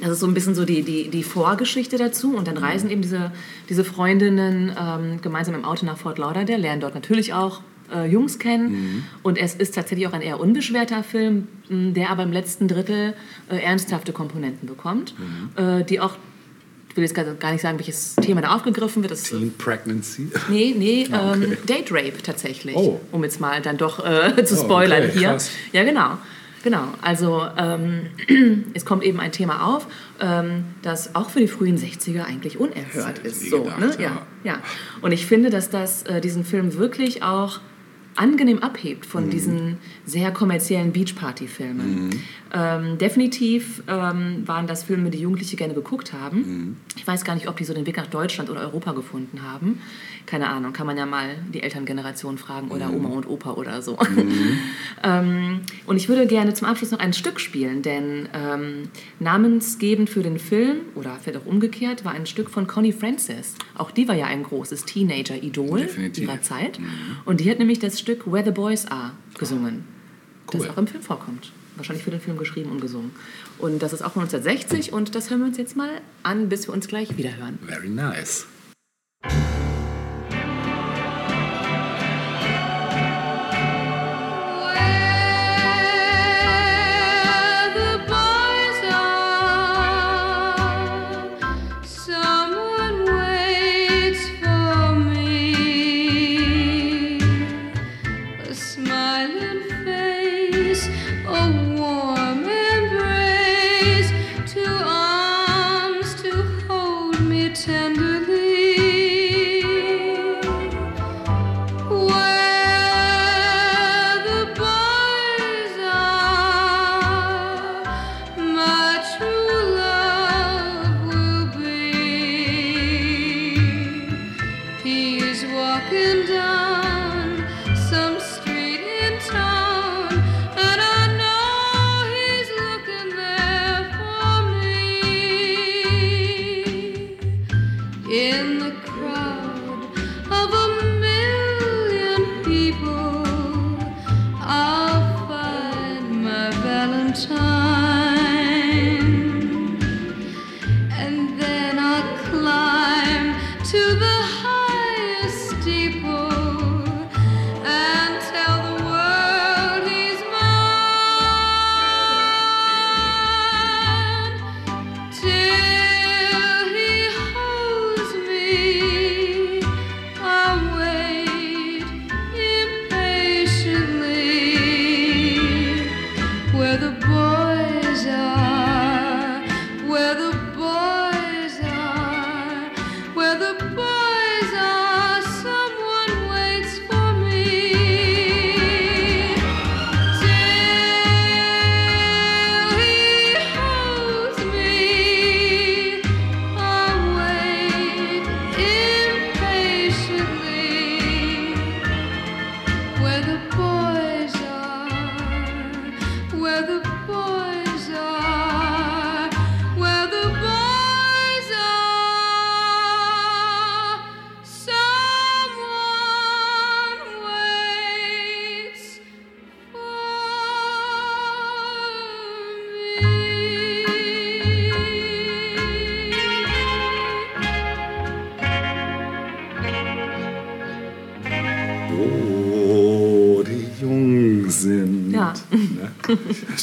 Speaker 1: das ist so ein bisschen so die, die, die Vorgeschichte dazu. Und dann reisen eben diese, diese Freundinnen ähm, gemeinsam im Auto nach Fort Lauderdale, lernen dort natürlich auch äh, Jungs kennen. Und es ist tatsächlich auch ein eher unbeschwerter Film, der aber im letzten Drittel äh, ernsthafte Komponenten bekommt, äh, die auch, ich will jetzt gar nicht sagen, welches Thema da aufgegriffen wird. Das,
Speaker 2: Teen Pregnancy.
Speaker 1: Nee, nee,
Speaker 2: Ah, okay.
Speaker 1: ähm, Date Rape tatsächlich.
Speaker 2: Oh.
Speaker 1: Um jetzt mal dann doch äh, zu spoilern
Speaker 2: okay,
Speaker 1: hier.
Speaker 2: krass.
Speaker 1: Ja, genau. Genau, also ähm, es kommt eben ein Thema auf, ähm, das auch für die frühen 60er eigentlich unerhört ist. So,
Speaker 2: gedacht,
Speaker 1: ne?
Speaker 2: ja.
Speaker 1: ja. Ja. Und ich finde, dass das äh, diesen Film wirklich auch angenehm abhebt
Speaker 2: Mhm.
Speaker 1: von diesen sehr kommerziellen Beachparty-Filmen.
Speaker 2: Mhm.
Speaker 1: Ähm, definitiv ähm, waren das Filme, die Jugendliche gerne geguckt haben.
Speaker 2: Mhm.
Speaker 1: Ich weiß gar nicht, ob die so den Weg nach Deutschland oder Europa gefunden haben. Keine Ahnung, kann man ja mal die Elterngeneration fragen oder
Speaker 2: Mhm.
Speaker 1: Oma und Opa oder so. ähm, und ich würde gerne zum Abschluss noch ein Stück spielen, denn ähm, namensgebend für den Film, oder vielleicht auch umgekehrt, war ein Stück von Connie Francis. Auch die war ja ein großes Teenager-Idol ihrer Zeit. Und die hat nämlich das Stück Where the Boys Are gesungen,
Speaker 2: Cool.
Speaker 1: das auch im Film vorkommt. Wahrscheinlich für den Film geschrieben und gesungen. Und das ist auch von 1960 und das hören wir uns jetzt mal an, bis wir uns gleich wieder hören.
Speaker 2: Very nice.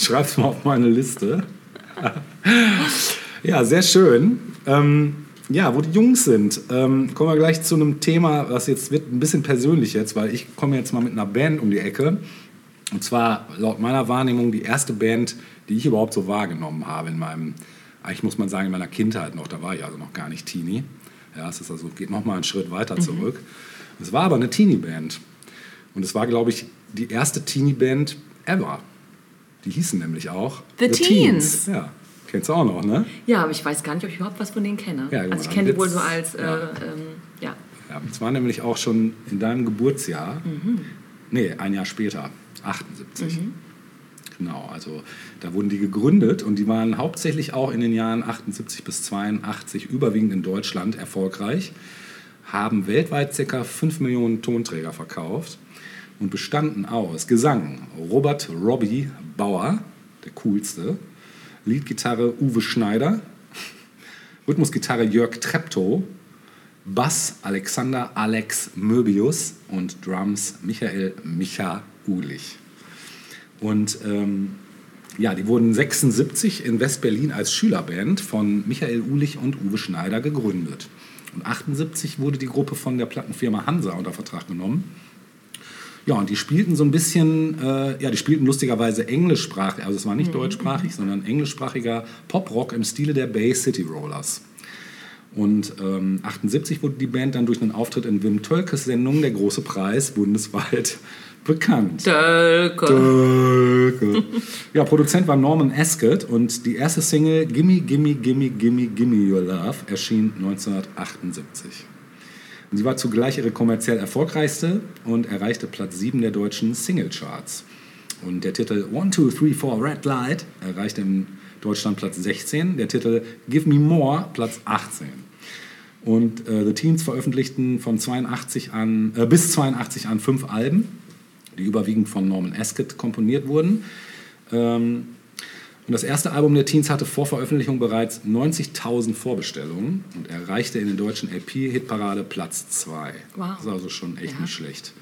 Speaker 2: Ich schreib's mal auf meine Liste. ja, sehr schön. Ähm, ja, wo die Jungs sind. Ähm, kommen wir gleich zu einem Thema, was jetzt wird ein bisschen persönlich jetzt, weil ich komme jetzt mal mit einer Band um die Ecke. Und zwar laut meiner Wahrnehmung die erste Band, die ich überhaupt so wahrgenommen habe in meinem, eigentlich muss man sagen, in meiner Kindheit noch. Da war ich also noch gar nicht Teenie. Ja, es ist also, geht noch mal einen Schritt weiter zurück. Es war aber eine Teenie-Band. Und es war, glaube ich, die erste Teenie-Band ever. Die hießen nämlich auch
Speaker 1: The Teens.
Speaker 2: Ja, kennst du auch noch, ne?
Speaker 1: Ja, aber ich weiß gar nicht, ob ich überhaupt was von denen kenne.
Speaker 2: Ja,
Speaker 1: also ich kenne die wohl so als, äh,
Speaker 2: ja.
Speaker 1: ähm, ja.
Speaker 2: Ja, es war nämlich auch schon in deinem Geburtsjahr.
Speaker 1: Mhm.
Speaker 2: Nee, ein Jahr später, 78. Genau, also da wurden die gegründet und die waren hauptsächlich auch in den Jahren 78 bis 82 überwiegend in Deutschland erfolgreich, haben weltweit ca. 5 Millionen Tonträger verkauft und bestanden aus Gesang Robert Robbie Bauer, der coolste, Leadgitarre Uwe Schneider, Rhythmusgitarre Jörg Treptow, Bass Alexander Alex Möbius und Drums Michael Micha Ulich. Und ähm, ja, die wurden 76 in West-Berlin als Schülerband von Michael Ulich und Uwe Schneider gegründet. Und 78 wurde die Gruppe von der Plattenfirma Hansa unter Vertrag genommen. Ja, und die spielten so ein bisschen, äh, ja, die spielten lustigerweise englischsprachig, also es war nicht deutschsprachig, sondern englischsprachiger Pop-Rock im Stile der Bay City Rollers. Und ähm, 78 wurde die Band dann durch einen Auftritt in Wim Tölkes Sendung Der große Preis bundesweit bekannt.
Speaker 1: Dölke.
Speaker 2: Tölke. Ja, Produzent war Norman Ascott und die erste Single Gimme, Gimme, Gimme, Gimme, Gimme Your Love erschien 1978. Und sie war zugleich ihre kommerziell erfolgreichste und erreichte Platz 7 der deutschen Singlecharts. Und der Titel One, Two, Three, Four, Red Light erreichte in Deutschland Platz 16, der Titel Give Me More Platz 18. Und äh, The Teens veröffentlichten von 82 an, äh, bis 82 an fünf Alben, die überwiegend von Norman Ascott komponiert wurden. Ähm, und das erste Album der Teens hatte vor Veröffentlichung bereits 90.000 Vorbestellungen und erreichte in der deutschen LP-Hitparade Platz 2.
Speaker 1: Wow.
Speaker 2: Das ist also schon echt
Speaker 1: Ja.
Speaker 2: nicht schlecht.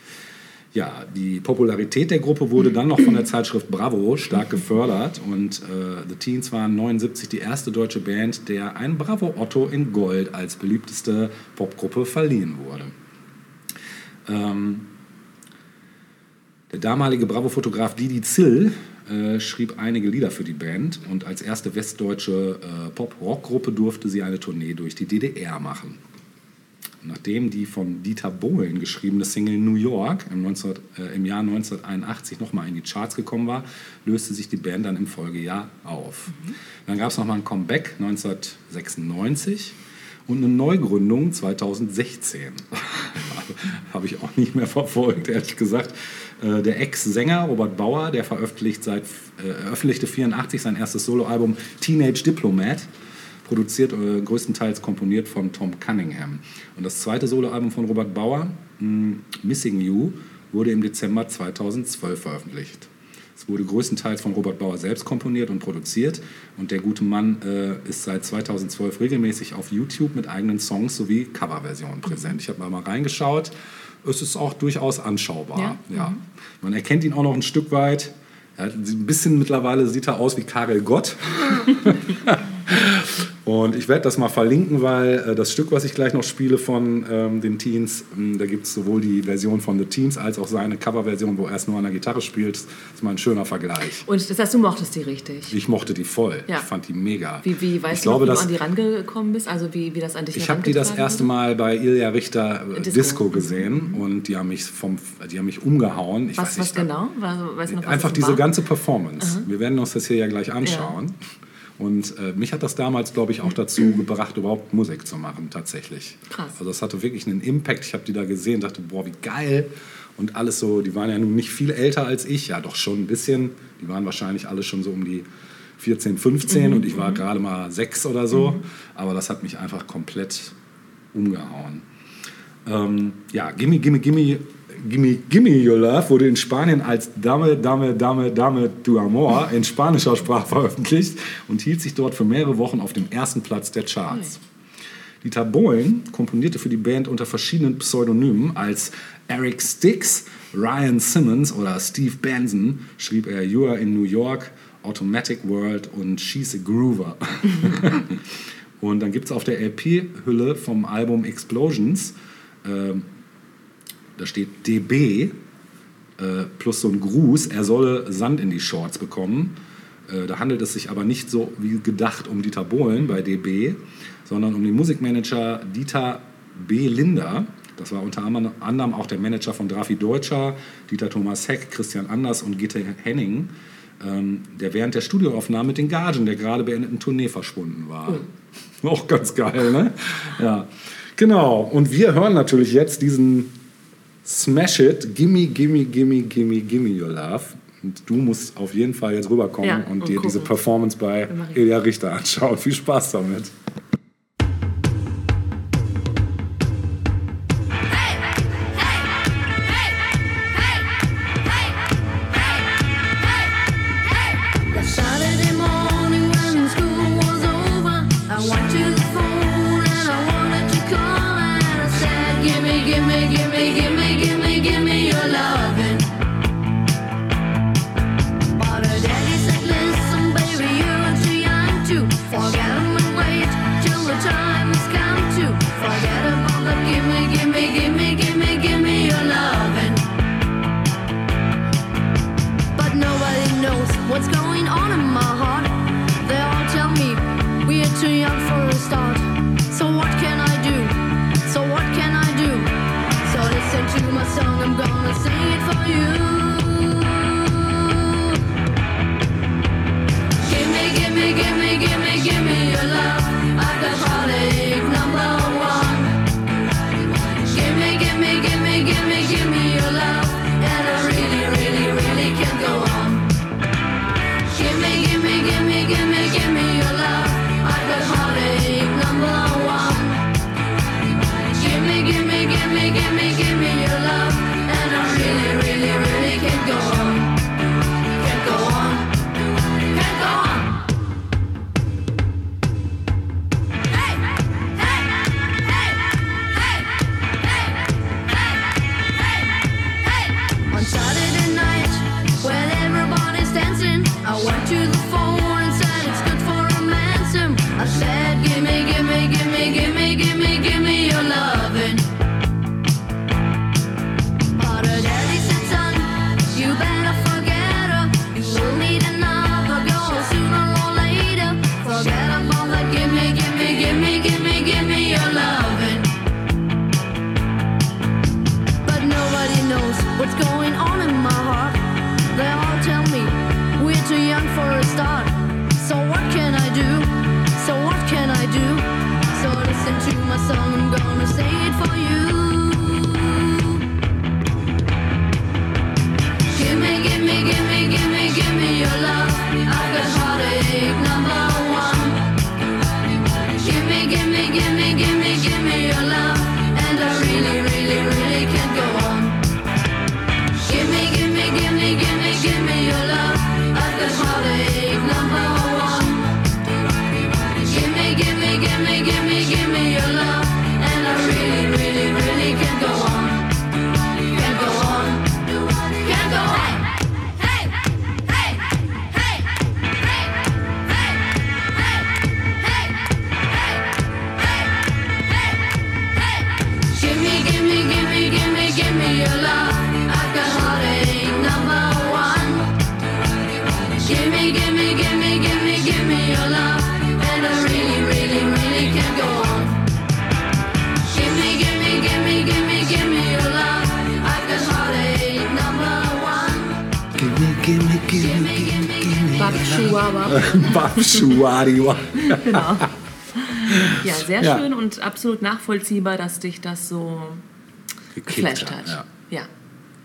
Speaker 2: Ja, die Popularität der Gruppe wurde dann noch von der Zeitschrift Bravo stark gefördert und äh, The Teens waren 79 die erste deutsche Band, der ein Bravo Otto in Gold als beliebteste Popgruppe verliehen wurde. Ähm, der damalige Bravo-Fotograf Didi Zill äh, schrieb einige Lieder für die Band und als erste westdeutsche äh, Pop-Rock-Gruppe durfte sie eine Tournee durch die DDR machen. Nachdem die von Dieter Bohlen geschriebene Single New York im, 19, äh, im Jahr 1981 nochmal in die Charts gekommen war, löste sich die Band dann im Folgejahr auf. Dann gab es nochmal ein Comeback 1996 und eine Neugründung 2016. Habe ich auch nicht mehr verfolgt, ehrlich gesagt. Äh, Der Ex-Sänger Robert Bauer, der veröffentlicht seit, äh, veröffentlichte 84 sein erstes Soloalbum Teenage Diplomat, produziert äh, größtenteils komponiert von Tom Cunningham. Und das zweite Soloalbum von Robert Bauer, mh, Missing You, wurde im Dezember 2012 veröffentlicht. Es wurde größtenteils von Robert Bauer selbst komponiert und produziert und der gute Mann äh, ist seit 2012 regelmäßig auf YouTube mit eigenen Songs sowie Coverversionen präsent. Ich habe mal, mal reingeschaut. Es ist auch durchaus anschaubar.
Speaker 1: Ja?
Speaker 2: Ja. Man erkennt ihn auch noch ein Stück weit. Hat ein bisschen mittlerweile sieht er aus wie Karel Gott. Und ich werde das mal verlinken, weil äh, das Stück, was ich gleich noch spiele von ähm, den Teens, ähm, da gibt es sowohl die Version von The Teens als auch seine Coverversion, wo er erst nur an der Gitarre spielt. Das ist mal ein schöner Vergleich.
Speaker 1: Und das heißt, du mochtest die richtig.
Speaker 2: Ich mochte die voll.
Speaker 1: Ja.
Speaker 2: Ich fand die mega.
Speaker 1: Wie, wie weißt
Speaker 2: ich
Speaker 1: du noch,
Speaker 2: glaube,
Speaker 1: wie
Speaker 2: dass,
Speaker 1: du an die rangekommen bist? Also wie, wie das an dich
Speaker 2: ich habe die das erste? Mal bei Ilja Richter äh,
Speaker 1: Disco.
Speaker 2: Disco, gesehen und die haben mich vom, die haben mich umgehauen. Ich
Speaker 1: Was,
Speaker 2: weiß
Speaker 1: was
Speaker 2: nicht,
Speaker 1: genau? Du noch, was
Speaker 2: Einfach diese
Speaker 1: war?
Speaker 2: ganze Performance. Wir werden uns das hier ja gleich anschauen. Und äh, mich hat das damals, glaube ich, auch dazu gebracht, überhaupt Musik zu machen, tatsächlich.
Speaker 1: Krass.
Speaker 2: Also das hatte wirklich einen Impact. Ich habe die da gesehen, dachte, boah, wie geil. Und alles so, die waren ja nun nicht viel älter als ich, ja doch schon ein bisschen. Die waren wahrscheinlich alle schon so um die 14, 15 und ich war gerade mal sechs oder so. Aber das hat mich einfach komplett umgehauen. Ähm, ja, Gimme, Gimme, Gimme, Gimme, Gimme Your Love wurde in Spanien als Dame, Dame, Dame, Dame tu Amor in spanischer Sprache veröffentlicht und hielt sich dort für mehrere Wochen auf dem ersten Platz der Charts. Dieter Bohlen komponierte für die Band unter verschiedenen Pseudonymen als Eric Sticks, Ryan Simmons oder Steve Benson schrieb er You Are in New York, Automatic World und She's a Groover. und dann gibt es auf der LP-Hülle vom Album Explosions ähm, da steht DB äh, plus so ein Gruß, er solle Sand in die Shorts bekommen. Äh, da handelt es sich aber nicht so wie gedacht um Dieter Bohlen bei DB, sondern um den Musikmanager Dieter B. Linder. Das war unter anderem auch der Manager von Drafi Deutscher, Dieter Thomas Heck, Christian Anders und Gitte Henning, ähm, der während der Studioaufnahme mit den Gagen der gerade beendeten Tournee verschwunden war. Auch ganz geil, ne? Ja. Genau. Und wir hören natürlich jetzt diesen Smash It, Gimme, Gimme, Gimme, Gimme, Gimme Your Love. Und du musst auf jeden Fall jetzt rüberkommen
Speaker 1: Ja,
Speaker 2: und
Speaker 1: und
Speaker 2: dir
Speaker 1: gucken.
Speaker 2: diese Performance bei. Ilja Richter anschauen. Viel Spaß damit.
Speaker 1: Chihuahua.
Speaker 2: Babschuadiwa.
Speaker 1: Genau. Ja, sehr
Speaker 2: Ja.
Speaker 1: schön und absolut nachvollziehbar, dass dich das so geflasht hat.
Speaker 2: Ja.
Speaker 1: Ja.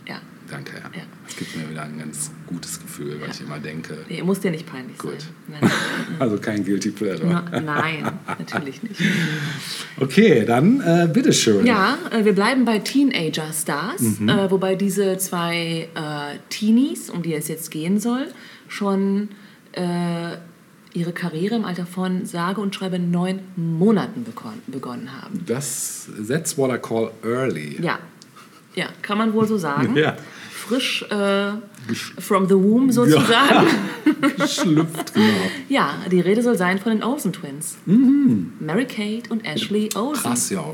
Speaker 1: ja.
Speaker 2: Danke, ja.
Speaker 1: Ja.
Speaker 2: Das gibt mir wieder ein ganz gutes Gefühl, weil ich immer denke,
Speaker 1: Nee, muss dir nicht peinlich
Speaker 2: Gut.
Speaker 1: sein. Nein,
Speaker 2: also kein Guilty Pleasure.
Speaker 1: nein, nein, natürlich nicht.
Speaker 2: Okay, dann äh, bitteschön.
Speaker 1: Ja, äh, wir bleiben bei Teenager-Stars,
Speaker 2: Mhm.
Speaker 1: äh, wobei diese zwei äh, Teenies, um die es jetzt gehen soll, schon äh, ihre Karriere im Alter von sage und schreibe neun Monaten begonnen haben.
Speaker 2: Das, that's what I call early.
Speaker 1: Ja, ja, kann man wohl so sagen.
Speaker 2: Ja.
Speaker 1: Frisch äh, from the womb sozusagen.
Speaker 2: Schlüpft, genau.
Speaker 1: Ja. die Rede soll sein von den Olsen Twins. Mary Kate und Ashley Olsen.
Speaker 2: Mhm. Krass, ja.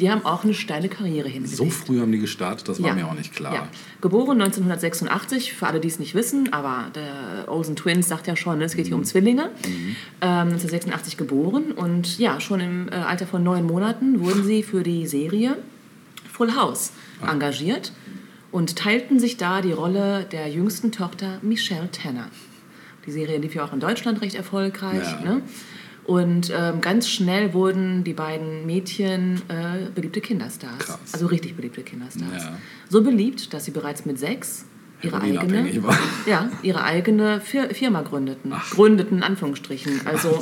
Speaker 1: Die haben auch eine steile Karriere hingelegt.
Speaker 2: So früh haben die gestartet, das war
Speaker 1: Ja.
Speaker 2: mir auch nicht klar.
Speaker 1: Ja. Geboren 1986, für alle, die es nicht wissen, aber der Olsen Twins sagt ja schon, ne, es geht hier um Zwillinge. Ähm, 1986 geboren und ja, schon im äh, Alter von neun Monaten wurden sie für die Serie Full House engagiert und teilten sich da die Rolle der jüngsten Tochter Michelle Tanner. Die Serie lief ja auch in Deutschland recht erfolgreich.
Speaker 2: Ja.
Speaker 1: Ne? Und ähm, ganz schnell wurden die beiden Mädchen äh, beliebte Kinderstars.
Speaker 2: Krass.
Speaker 1: Also richtig beliebte Kinderstars.
Speaker 2: Ja.
Speaker 1: So beliebt, dass sie bereits mit sechs ihre eigene, ja, ihre eigene Fir Firma gründeten. Gründeten, in Anführungsstrichen. Also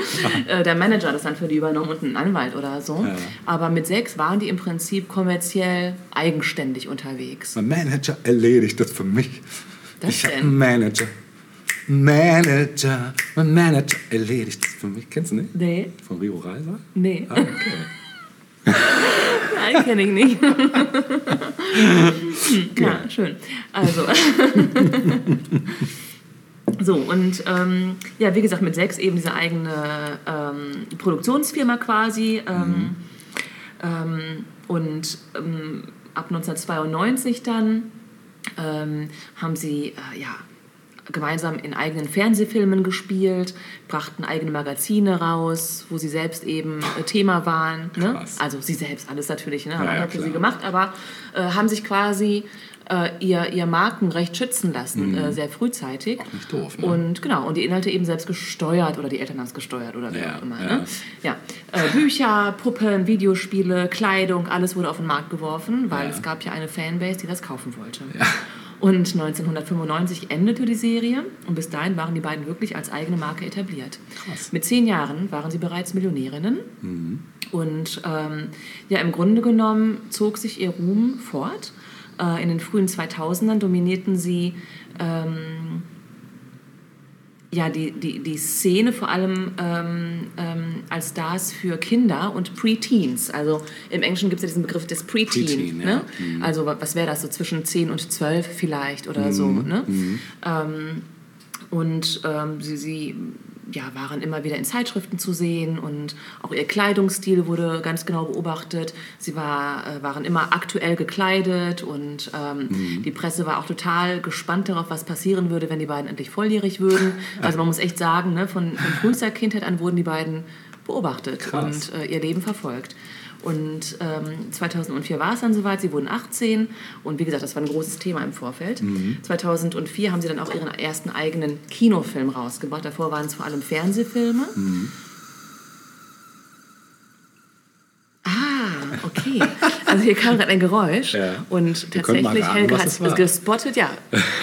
Speaker 1: äh, der Manager hat das dann für die übernommen und ein Anwalt oder so.
Speaker 2: Ja.
Speaker 1: Aber mit sechs waren die im Prinzip kommerziell eigenständig unterwegs.
Speaker 2: Mein Manager erledigt das für mich.
Speaker 1: Das
Speaker 2: ich hab
Speaker 1: denn?
Speaker 2: einen Manager. Manager. Mein Manager erledigt das für mich. Kennst du nicht?
Speaker 1: Nee,
Speaker 2: Von Rio Reiser?
Speaker 1: nee.
Speaker 2: Ah, okay.
Speaker 1: Nein, kenne ich nicht. Ja, schön. Also. so, und ähm, ja, wie gesagt, mit sechs eben diese eigene ähm, Produktionsfirma quasi. Ähm, ähm, und ähm, ab 1992 dann ähm, haben sie äh, ja, gemeinsam in eigenen Fernsehfilmen gespielt, brachten eigene Magazine raus, wo sie selbst eben äh, Thema waren. Ne? Also sie selbst, alles natürlich, ne? haben
Speaker 2: Ja, ja,
Speaker 1: für sie gemacht, aber äh, haben sich quasi äh, ihr, ihr Markenrecht schützen lassen, äh, sehr frühzeitig.
Speaker 2: Mhm. Auch nicht doof, ne?
Speaker 1: Und genau, und die Inhalte eben selbst gesteuert oder die Eltern haben es gesteuert oder wie
Speaker 2: Ja,
Speaker 1: auch immer.
Speaker 2: ja.
Speaker 1: Ne? Ja. Äh, Bücher, Puppen, Videospiele, Kleidung, alles wurde auf den Markt geworfen, weil
Speaker 2: Ja.
Speaker 1: es gab ja eine Fanbase, die das kaufen wollte. Und 1995 endete die Serie und bis dahin waren die beiden wirklich als eigene Marke etabliert.
Speaker 2: Krass.
Speaker 1: Mit zehn Jahren waren sie bereits Millionärinnen
Speaker 2: Mhm.
Speaker 1: und ähm, ja, im Grunde genommen zog sich ihr Ruhm fort. Äh, in den frühen 2000ern dominierten sie ähm, ja, die, die, die Szene vor allem ähm, ähm, als Stars für Kinder und Preteens. Also im Englischen gibt es ja diesen Begriff des Preteen.
Speaker 2: Preteen,
Speaker 1: ne?
Speaker 2: ja.
Speaker 1: Also wa- was wäre das, so zwischen 10 und 12 vielleicht oder so. Ne? Ähm, und ähm, sie, sie ja, waren immer wieder in Zeitschriften zu sehen und auch ihr Kleidungsstil wurde ganz genau beobachtet. Sie war, äh, waren immer aktuell gekleidet und ähm, die Presse war auch total gespannt darauf, was passieren würde, wenn die beiden endlich volljährig würden. Also man muss echt sagen, ne, von, von frühester Kindheit an wurden die beiden beobachtet
Speaker 2: Krass.
Speaker 1: und äh, ihr Leben verfolgt. Und ähm, 2004 war es dann soweit, sie wurden 18 und wie gesagt, das war ein großes Thema im Vorfeld. 2004 haben sie dann auch ihren ersten eigenen Kinofilm rausgebracht. Davor waren es vor allem Fernsehfilme. Ah, okay. Also hier kam gerade ein Geräusch
Speaker 2: Ja.
Speaker 1: und tatsächlich
Speaker 2: raten,
Speaker 1: Helge
Speaker 2: was
Speaker 1: hat
Speaker 2: es
Speaker 1: gespottet. Ja,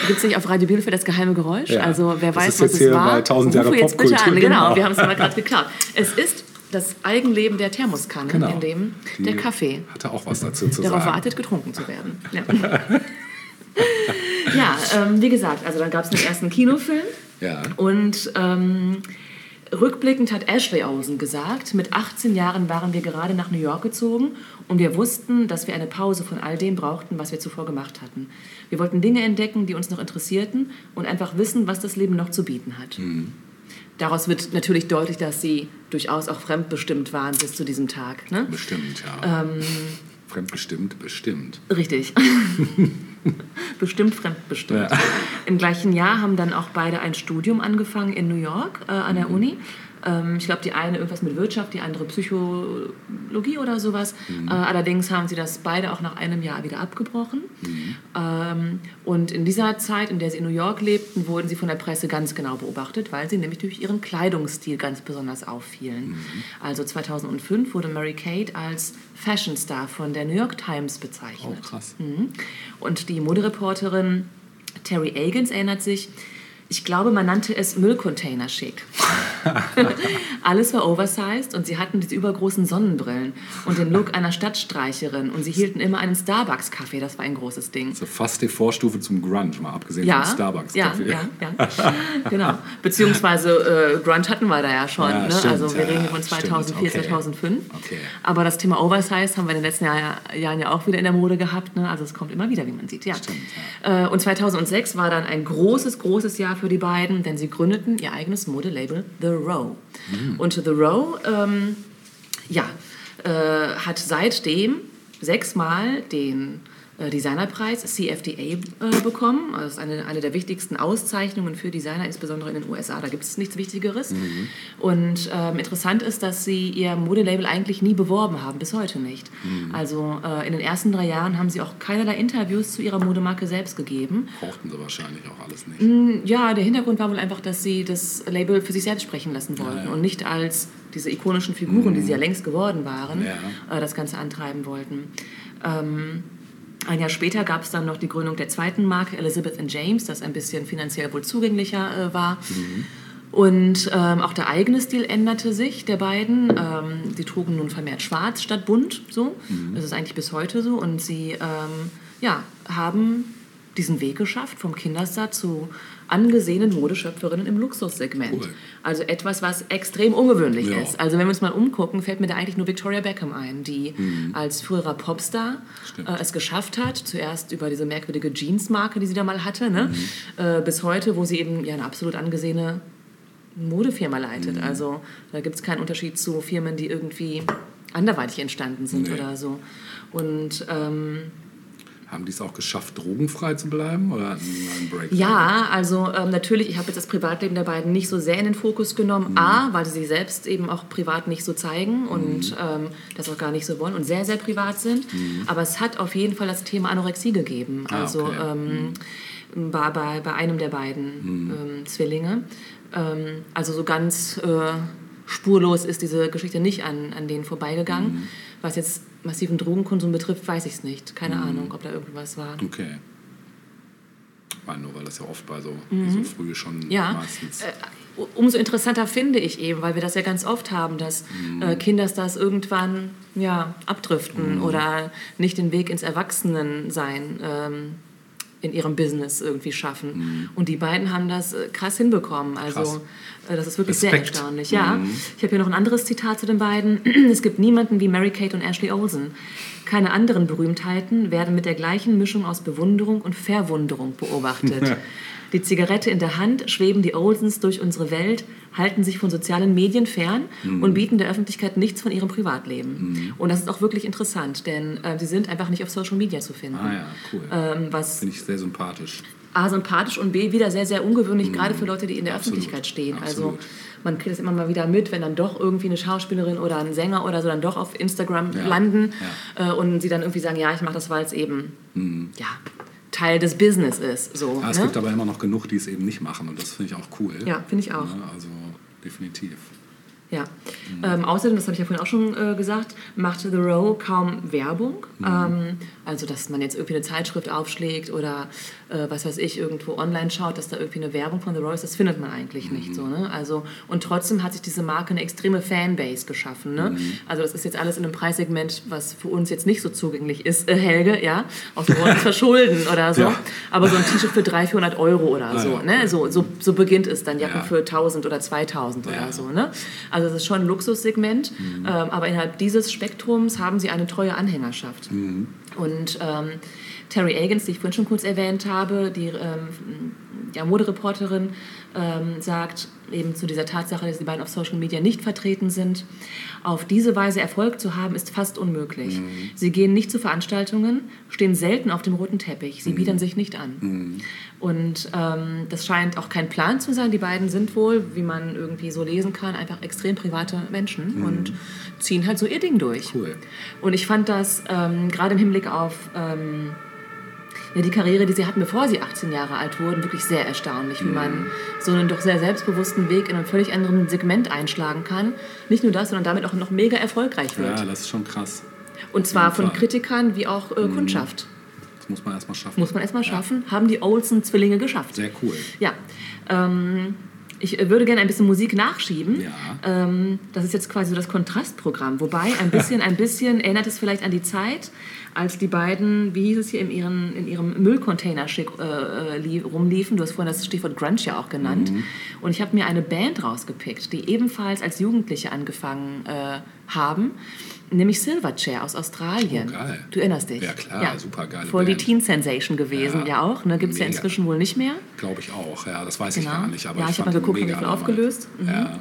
Speaker 1: gibt es nicht auf Radio Bielefeld das geheime Geräusch?
Speaker 2: Ja.
Speaker 1: Also wer
Speaker 2: Das
Speaker 1: weiß,
Speaker 2: ist
Speaker 1: was es
Speaker 2: hier
Speaker 1: war.
Speaker 2: bei 1000 Jahre
Speaker 1: Rufe jetzt bitte
Speaker 2: Popkultur,
Speaker 1: an. Genau,
Speaker 2: genau.
Speaker 1: wir haben es mal gerade geklaut. Es ist das Eigenleben der Thermoskanne,
Speaker 2: Genau.
Speaker 1: in dem
Speaker 2: Die
Speaker 1: der Kaffee
Speaker 2: Hatte auch was dazu zu
Speaker 1: darauf
Speaker 2: sagen.
Speaker 1: wartet, getrunken zu werden. Ja, ja ähm, wie gesagt, also dann gab es den ersten Kinofilm.
Speaker 2: Ja.
Speaker 1: Und ähm, rückblickend hat Ashley Olsen gesagt, mit 18 Jahren waren wir gerade nach New York gezogen und wir wussten, dass wir eine Pause von all dem brauchten, was wir zuvor gemacht hatten. Wir wollten Dinge entdecken, die uns noch interessierten und einfach wissen, was das Leben noch zu bieten hat. Daraus wird natürlich deutlich, dass sie durchaus auch fremdbestimmt waren bis zu diesem Tag. Ne?
Speaker 2: Bestimmt, ja.
Speaker 1: Ähm,
Speaker 2: Fremdbestimmt, bestimmt.
Speaker 1: Richtig. Bestimmt fremdbestimmt.
Speaker 2: Ja.
Speaker 1: Im gleichen Jahr haben dann auch beide ein Studium angefangen in New York äh, an der Uni. Ähm, ich glaube, die eine irgendwas mit Wirtschaft, die andere Psychologie oder sowas. Äh, allerdings haben sie das beide auch nach einem Jahr wieder abgebrochen. Ähm, und in dieser Zeit, in der sie in New York lebten, wurden sie von der Presse ganz genau beobachtet, weil sie nämlich durch ihren Kleidungsstil ganz besonders auffielen. Also 2005 wurde Mary Kate als Fashion Star von der New York Times bezeichnet.
Speaker 2: Oh, krass.
Speaker 1: Mhm. Und die Modereporterin Terry Agans erinnert sich, ich glaube, man nannte es Müllcontainer schick. Alles war oversized und sie hatten diese übergroßen Sonnenbrillen und den Look einer Stadtstreicherin und sie hielten immer einen Starbucks-Kaffee, das war ein großes Ding.
Speaker 2: So fast die Vorstufe zum Grunge, mal abgesehen
Speaker 1: Ja,
Speaker 2: vom starbucks
Speaker 1: ja, ja, ja, genau. Beziehungsweise äh, Grunge hatten wir da ja schon.
Speaker 2: Ja,
Speaker 1: ne?
Speaker 2: stimmt,
Speaker 1: also wir
Speaker 2: ja,
Speaker 1: reden hier von
Speaker 2: stimmt,
Speaker 1: 2004,
Speaker 2: okay.
Speaker 1: 2005.
Speaker 2: Okay.
Speaker 1: Aber das Thema Oversize haben wir in den letzten Jahr, Jahren ja auch wieder in der Mode gehabt. Ne? Also es kommt immer wieder, wie man sieht. Ja.
Speaker 2: Stimmt,
Speaker 1: Äh, Und 2006 war dann ein großes, großes Jahr für die beiden, denn sie gründeten ihr eigenes Modelabel The Row.
Speaker 2: Mhm.
Speaker 1: Und The Row, ähm, ja, äh, hat seitdem sechsmal den Designerpreis CFDA äh, bekommen. Also Das ist eine, eine der wichtigsten Auszeichnungen für Designer, insbesondere in den USA. Da gibt es nichts Wichtigeres. Und ähm, interessant ist, dass sie ihr Modelabel eigentlich nie beworben haben, bis heute nicht. Also äh, in den ersten drei Jahren haben sie auch keinerlei Interviews zu ihrer Modemarke selbst gegeben.
Speaker 2: Brauchten sie wahrscheinlich auch alles nicht.
Speaker 1: Mhm. Ja, der Hintergrund war wohl einfach, dass sie das Label für sich selbst sprechen lassen wollten
Speaker 2: Ja, ja.
Speaker 1: und nicht als diese ikonischen Figuren, die sie ja längst geworden waren,
Speaker 2: Ja.
Speaker 1: äh, das Ganze antreiben wollten. Ähm, ein Jahr später gab es dann noch die Gründung der zweiten Marke, Elizabeth and James, das ein bisschen finanziell wohl zugänglicher äh, war. Und ähm, auch der eigene Stil änderte sich der beiden. Ähm, die trugen nun vermehrt schwarz statt bunt. So. Das ist eigentlich bis heute so. Und sie ähm, ja, haben diesen Weg geschafft vom Kinderstar zu angesehenen Modeschöpferinnen im Luxussegment.
Speaker 2: Cool.
Speaker 1: Also etwas, was extrem ungewöhnlich
Speaker 2: Ja.
Speaker 1: ist. Also wenn wir uns mal umgucken, fällt mir da eigentlich nur Victoria Beckham ein, die als früherer Popstar äh, es geschafft hat, zuerst über diese merkwürdige Jeans-Marke, die sie da mal hatte, ne? äh, bis heute, wo sie eben ja, eine absolut angesehene Modefirma leitet. Also da gibt es keinen Unterschied zu Firmen, die irgendwie anderweitig entstanden sind
Speaker 2: Nee.
Speaker 1: oder so. Und ähm,
Speaker 2: Haben die es auch geschafft, drogenfrei zu bleiben? Oder einen Break?
Speaker 1: Ja, also ähm, natürlich, ich habe jetzt das Privatleben der beiden nicht so sehr in den Fokus genommen. A, weil sie sich selbst eben auch privat nicht so zeigen und ähm, das auch gar nicht so wollen und sehr, sehr privat sind. Aber es hat auf jeden Fall das Thema Anorexie gegeben.
Speaker 2: Ah,
Speaker 1: Also
Speaker 2: okay.
Speaker 1: ähm, bei, bei, bei einem der beiden ähm, Zwillinge. Ähm, also so ganz äh, spurlos ist diese Geschichte nicht an, an denen vorbeigegangen. Was jetzt massiven Drogenkonsum betrifft, weiß ich es nicht. Keine Ahnung, ob da irgendwas war.
Speaker 2: Okay. Ich meine, nur weil das ja oft bei so, so früh schon
Speaker 1: Mhm. Ja,
Speaker 2: meistens.
Speaker 1: äh, umso interessanter finde ich eben, weil wir das ja ganz oft haben, dass äh, Kinderstars irgendwann ja, abdriften oder nicht den Weg ins Erwachsenensein ähm, in ihrem Business irgendwie schaffen. Und die beiden haben das äh, krass hinbekommen. Also
Speaker 2: Krass.
Speaker 1: äh, das ist wirklich
Speaker 2: Respekt.
Speaker 1: sehr erstaunlich. Ja, ich habe hier noch ein anderes Zitat zu den beiden. Es gibt niemanden wie Mary Kate und Ashley Olsen. Keine anderen Berühmtheiten werden mit der gleichen Mischung aus Bewunderung und Verwunderung beobachtet. Die Zigarette in der Hand schweben die Olsens durch unsere Welt, halten sich von sozialen Medien fern
Speaker 2: Mhm.
Speaker 1: und bieten der Öffentlichkeit nichts von ihrem Privatleben. Und das ist auch wirklich interessant, denn äh, sie sind einfach nicht auf Social Media zu finden.
Speaker 2: ah ja, cool.
Speaker 1: Ähm, was
Speaker 2: Finde ich sehr sympathisch.
Speaker 1: A, sympathisch und B, wieder sehr, sehr ungewöhnlich, gerade für Leute, die in der
Speaker 2: Mhm. Absolut.
Speaker 1: Öffentlichkeit stehen.
Speaker 2: Absolut.
Speaker 1: Also man kriegt es immer mal wieder mit, wenn dann doch irgendwie eine Schauspielerin oder ein Sänger oder so dann doch auf Instagram
Speaker 2: Ja.
Speaker 1: landen äh, und sie dann irgendwie sagen, ja, ich mache das, weil es eben ja, Teil des Business ist. So,
Speaker 2: Ah, es
Speaker 1: ne?
Speaker 2: gibt aber immer noch genug, die es eben nicht machen und das finde ich auch cool.
Speaker 1: Ja, finde ich auch.
Speaker 2: Ne, Also definitiv.
Speaker 1: Ja. Ähm, außerdem, das habe ich ja vorhin auch schon äh, gesagt, macht The Row kaum Werbung. Ähm, also, dass man jetzt irgendwie eine Zeitschrift aufschlägt oder äh, was weiß ich, irgendwo online schaut, dass da irgendwie eine Werbung von The ist, das findet man eigentlich nicht so. Ne? Also, und trotzdem hat sich diese Marke eine extreme Fanbase geschaffen. Ne? Also, das ist jetzt alles in einem Preissegment, was für uns jetzt nicht so zugänglich ist, äh, Helge, ja. Wollen uns verschulden oder so.
Speaker 2: Ja.
Speaker 1: Aber so ein T-Shirt für 300, 400 Euro oder so,
Speaker 2: ja.
Speaker 1: ne? so, so. So beginnt es dann, Jacken
Speaker 2: Ja.
Speaker 1: für 1000 oder 2000
Speaker 2: Ja.
Speaker 1: oder so. Ne? Also es ist schon ein Luxussegment, ähm, aber innerhalb dieses Spektrums haben sie eine treue Anhängerschaft. Und ähm, Terry Agans, die ich vorhin schon kurz erwähnt habe, die ähm, ja, Modereporterin ähm, sagt eben zu dieser Tatsache, dass die beiden auf Social Media nicht vertreten sind. Auf diese Weise Erfolg zu haben, ist fast unmöglich. Sie gehen nicht zu Veranstaltungen, stehen selten auf dem roten Teppich, sie bieten sich nicht an. Und ähm, das scheint auch kein Plan zu sein. Die beiden sind wohl, wie man irgendwie so lesen kann, einfach extrem private Menschen und ziehen halt so ihr Ding durch.
Speaker 2: Cool.
Speaker 1: Und ich fand das ähm, gerade im Hinblick auf ähm, ja, die Karriere, die sie hatten, bevor sie 18 Jahre alt wurden, wirklich sehr erstaunlich, wie man so einen doch sehr selbstbewussten Weg in einem völlig anderen Segment einschlagen kann. Nicht nur das, sondern damit auch noch mega erfolgreich wird.
Speaker 2: Ja, das ist schon krass.
Speaker 1: Und zwar von.
Speaker 2: Mhm.
Speaker 1: Kritikern wie auch äh, Kundschaft.
Speaker 2: Das muss man erstmal schaffen.
Speaker 1: Muss man erstmal schaffen. Haben die Olsen-Zwillinge geschafft.
Speaker 2: Sehr cool.
Speaker 1: Ja. Ähm, ich äh, würde gerne ein bisschen Musik nachschieben.
Speaker 2: Ja.
Speaker 1: Ähm, das ist jetzt quasi so das Kontrastprogramm. Wobei ein bisschen, ein bisschen erinnert es vielleicht an die Zeit, als die beiden, wie hieß es hier, in, ihren, in ihrem Müllcontainer schick, äh, äh, lie- rumliefen. Du hast vorhin das Stichwort Grunge ja auch genannt.
Speaker 2: Mhm.
Speaker 1: Und ich habe mir eine Band rausgepickt, die ebenfalls als Jugendliche angefangen äh, haben. Nämlich Silverchair aus Australien.
Speaker 2: Oh, geil.
Speaker 1: Du erinnerst dich?
Speaker 2: Ja, klar, super geile
Speaker 1: Voll die
Speaker 2: Band.
Speaker 1: Teen-Sensation gewesen, ja,
Speaker 2: Ja,
Speaker 1: auch. Ne? Gibt es ja inzwischen wohl nicht mehr.
Speaker 2: Glaube ich auch. Ja, das weiß ich
Speaker 1: Genau.
Speaker 2: gar nicht. Aber
Speaker 1: Ja, ich hab
Speaker 2: fand
Speaker 1: mal geguckt, haben die aufgelöst. Mhm.
Speaker 2: Ja.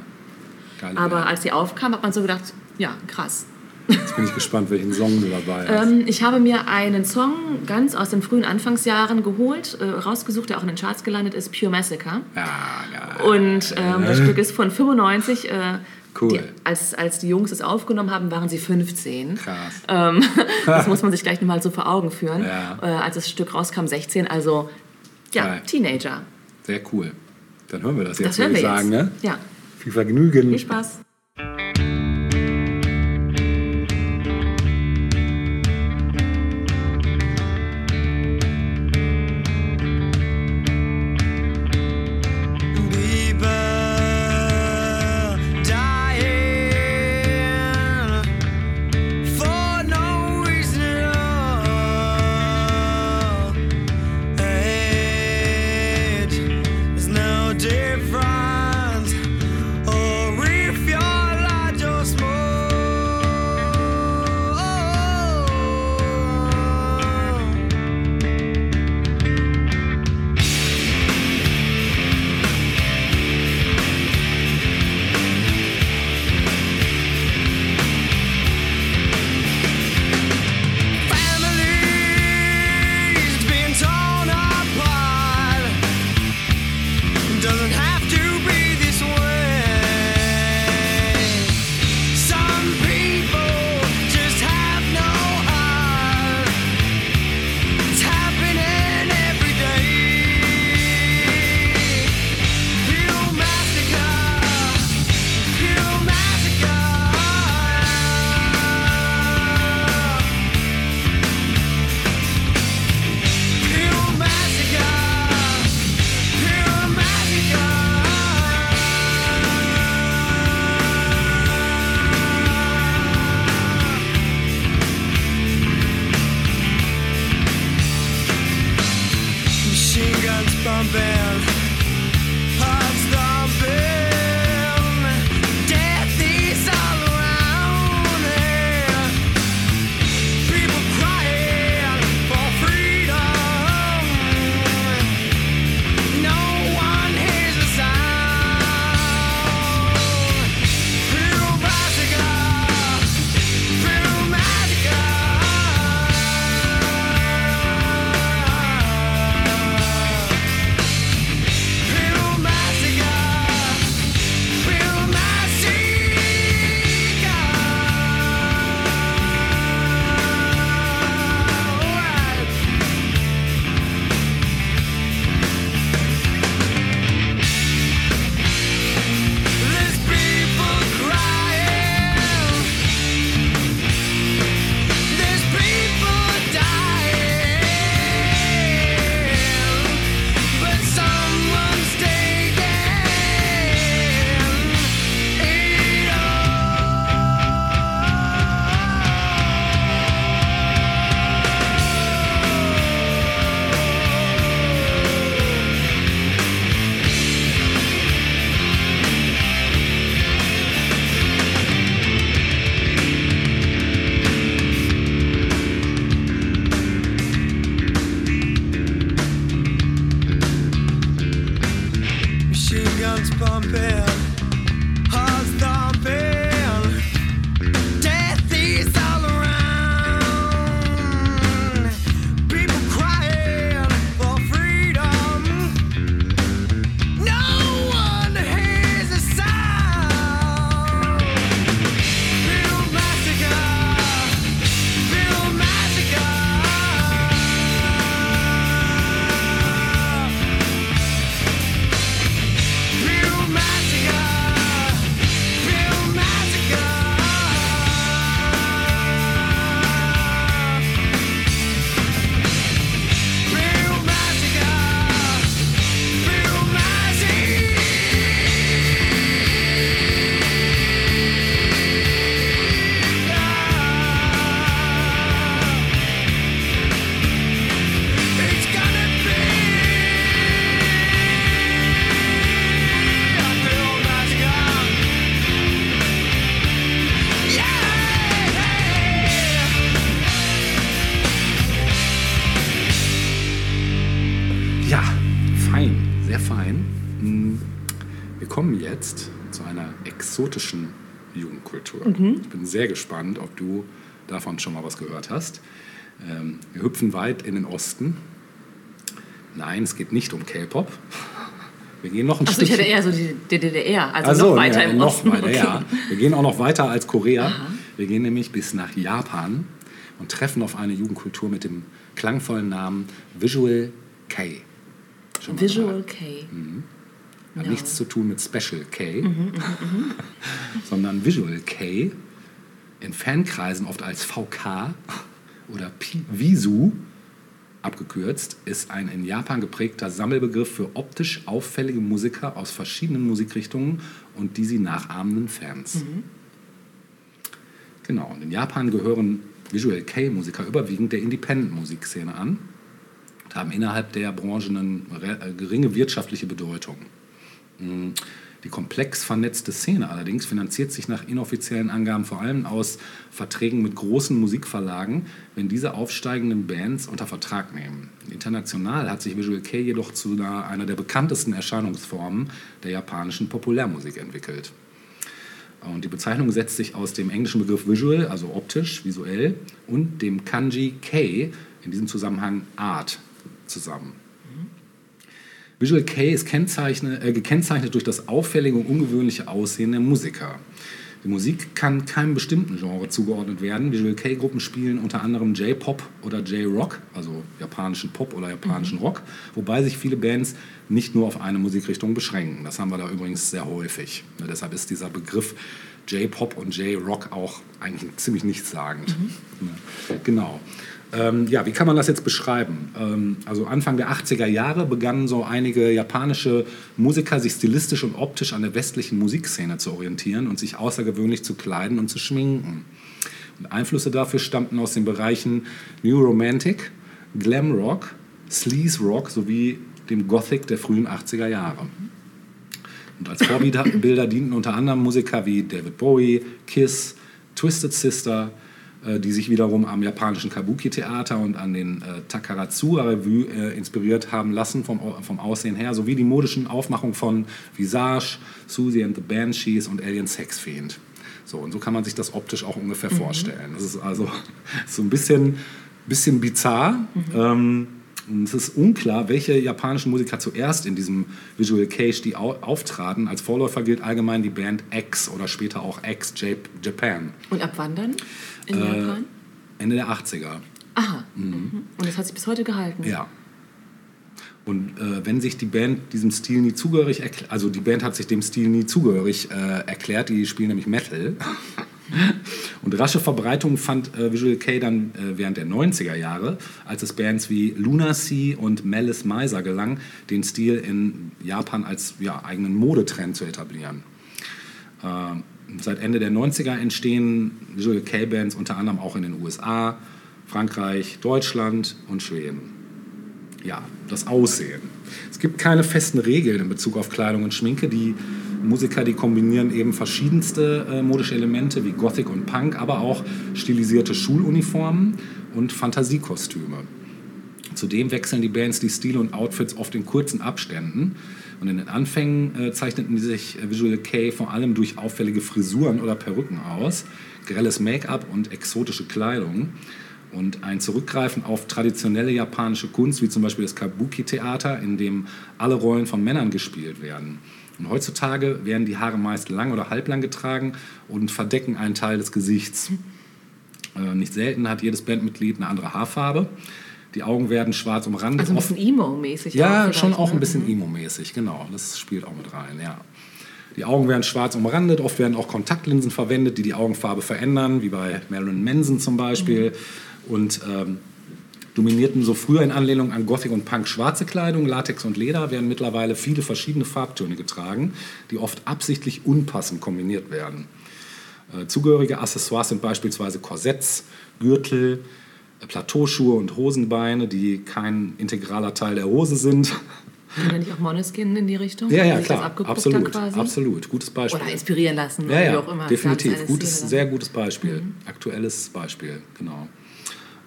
Speaker 2: Geile
Speaker 1: Aber
Speaker 2: Band.
Speaker 1: als sie aufkam, hat man so gedacht, ja, krass.
Speaker 2: Jetzt bin ich gespannt, welchen Song du dabei hast.
Speaker 1: Ähm, ich habe mir einen Song ganz aus den frühen Anfangsjahren geholt, äh, rausgesucht, der auch in den Charts gelandet ist, Pure Massacre.
Speaker 2: ja, geil.
Speaker 1: Und ähm, das Stück ist von 95. Äh,
Speaker 2: Cool.
Speaker 1: Die, als, als die Jungs es aufgenommen haben, waren sie 15.
Speaker 2: Krass.
Speaker 1: Ähm, das muss man sich gleich nochmal so vor Augen führen.
Speaker 2: Ja.
Speaker 1: Äh, als das Stück rauskam, 16. Also, ja,
Speaker 2: Geil.
Speaker 1: Teenager.
Speaker 2: Sehr cool. Dann hören wir das jetzt,
Speaker 1: Das hören
Speaker 2: würde
Speaker 1: wir
Speaker 2: ich sagen.
Speaker 1: jetzt.
Speaker 2: Ne?
Speaker 1: Ja,
Speaker 2: Viel Vergnügen.
Speaker 1: viel Spaß.
Speaker 2: Sehr gespannt, ob du davon schon mal was gehört hast. Ähm, Wir hüpfen weit in den Osten. Nein, es geht nicht um K-Pop. Wir gehen noch ein
Speaker 1: Achso, ich hätte eher so die, DDR, also
Speaker 2: Ach so,
Speaker 1: noch weiter
Speaker 2: ja,
Speaker 1: im
Speaker 2: noch
Speaker 1: Osten.
Speaker 2: weiter,
Speaker 1: Okay.
Speaker 2: ja. Wir gehen auch noch weiter als Korea. Wir gehen nämlich bis nach Japan und treffen auf eine Jugendkultur mit dem klangvollen Namen Visual K. Schon
Speaker 1: Visual? K.
Speaker 2: Hat
Speaker 1: Ja.
Speaker 2: nichts zu tun mit Special K,
Speaker 1: Mhm,
Speaker 2: sondern Visual K, in Fankreisen oft als VK oder Visu abgekürzt, ist ein in Japan geprägter Sammelbegriff für optisch auffällige Musiker aus verschiedenen Musikrichtungen und die sie nachahmenden Fans. Genau, und in Japan gehören Visual K-Musiker überwiegend der Independent-Musikszene an und haben innerhalb der Branche eine äh, geringe wirtschaftliche Bedeutung. Die komplex vernetzte Szene allerdings finanziert sich nach inoffiziellen Angaben vor allem aus Verträgen mit großen Musikverlagen, wenn diese aufsteigenden Bands unter Vertrag nehmen. International hat sich Visual K jedoch zu einer, einer der bekanntesten Erscheinungsformen der japanischen Populärmusik entwickelt. Und die Bezeichnung setzt sich aus dem englischen Begriff visual, also optisch, visuell, und dem Kanji K, in diesem Zusammenhang Art, zusammen. Visual K ist äh, gekennzeichnet durch das auffällige und ungewöhnliche Aussehen der Musiker. Die Musik kann keinem bestimmten Genre zugeordnet werden. Visual K-Gruppen spielen unter anderem J-Pop oder J-Rock, also japanischen Pop oder japanischen Rock, wobei sich viele Bands nicht nur auf eine Musikrichtung beschränken. Das haben wir da übrigens sehr häufig. Ja, deshalb ist dieser Begriff J-Pop und J-Rock auch eigentlich ziemlich nichtssagend. Ja, genau. Ähm, ja, wie kann man das jetzt beschreiben? Ähm, also Anfang der 80er Jahre begannen so einige japanische Musiker sich stilistisch und optisch an der westlichen Musikszene zu orientieren und sich außergewöhnlich zu kleiden und zu schminken. Und Einflüsse dafür stammten aus den Bereichen New Romantic, Glam Rock, Sleaze Rock sowie dem Gothic der frühen 80er Jahre. Und als Vorbilder dienten unter anderem Musiker wie David Bowie, Kiss, Twisted Sister, die sich wiederum am japanischen Kabuki-Theater und an den äh, Takarazuka-Revue äh, inspiriert haben lassen vom, vom Aussehen her, sowie die modischen Aufmachungen von Visage, Susie and the Banshees und Alien Sex Fiend. So, und so kann man sich das optisch auch ungefähr vorstellen. Das ist also so ein bisschen, bisschen bizarr. Ähm, und es ist unklar, welche japanischen Musiker zuerst in diesem Visual K-Stil au auftraten. Als Vorläufer gilt allgemein die Band X oder später auch X Japan.
Speaker 1: Und ab wann dann in
Speaker 2: Äh,
Speaker 1: Japan?
Speaker 2: Ende der 80er.
Speaker 1: Aha. Mhm. Und das hat sich bis heute gehalten.
Speaker 2: Ja. Und äh, wenn sich die Band diesem Stil nie zugehörig erklärt, also die Band hat sich dem Stil nie zugehörig äh, erklärt, die spielen nämlich Metal. Und rasche Verbreitung fand äh, Visual K dann äh, während der 90er Jahre, als es Bands wie Lunacy und Malice Miser gelang, den Stil in Japan als ja, eigenen Modetrend zu etablieren. Seit Ende der 90er entstehen Visual K-Bands unter anderem auch in den USA, Frankreich, Deutschland und Schweden ja, das Aussehen. Es gibt keine festen Regeln in Bezug auf Kleidung und Schminke. Die Musiker, die kombinieren eben verschiedenste äh, modische Elemente wie Gothic und Punk, aber auch stilisierte Schuluniformen und Fantasiekostüme. Zudem wechseln die Bands die Stile und Outfits oft in kurzen Abständen. Und in den Anfängen äh, zeichneten sich äh, Visual K vor allem durch auffällige Frisuren oder Perücken aus, grelles Make-up und exotische Kleidung. Und ein Zurückgreifen auf traditionelle japanische Kunst, wie zum Beispiel das Kabuki-Theater, in dem alle Rollen von Männern gespielt werden. Und heutzutage werden die Haare meist lang oder halblang getragen und verdecken einen Teil des Gesichts. Äh, nicht selten hat jedes Bandmitglied eine andere Haarfarbe. Die Augen werden schwarz umrandet.
Speaker 1: Also ein bisschen Emo-mäßig.
Speaker 2: ja,
Speaker 1: auch
Speaker 2: schon auch
Speaker 1: ne?
Speaker 2: ein bisschen Emo-mäßig, genau. Das spielt auch mit rein, ja. Die Augen werden schwarz umrandet, oft werden auch Kontaktlinsen verwendet, die die Augenfarbe verändern, wie bei Marilyn Manson zum Beispiel. Und ähm, dominierten so früher in Anlehnung an Gothic und Punk schwarze Kleidung, Latex und Leder, werden mittlerweile viele verschiedene Farbtöne getragen, die oft absichtlich unpassend kombiniert werden. Äh, Zugehörige Accessoires sind beispielsweise Korsetts, Gürtel, Plateauschuhe und Hosenbeine, die kein integraler Teil der Hose sind.
Speaker 1: Kann nicht auch Moneskin in die Richtung?
Speaker 2: Ja, ja, klar, absolut, absolut, gutes Beispiel.
Speaker 1: Oder inspirieren lassen,
Speaker 2: ja, ja,
Speaker 1: wie auch immer.
Speaker 2: definitiv, gutes,
Speaker 1: Szene
Speaker 2: sehr gutes Beispiel, aktuelles Beispiel, genau.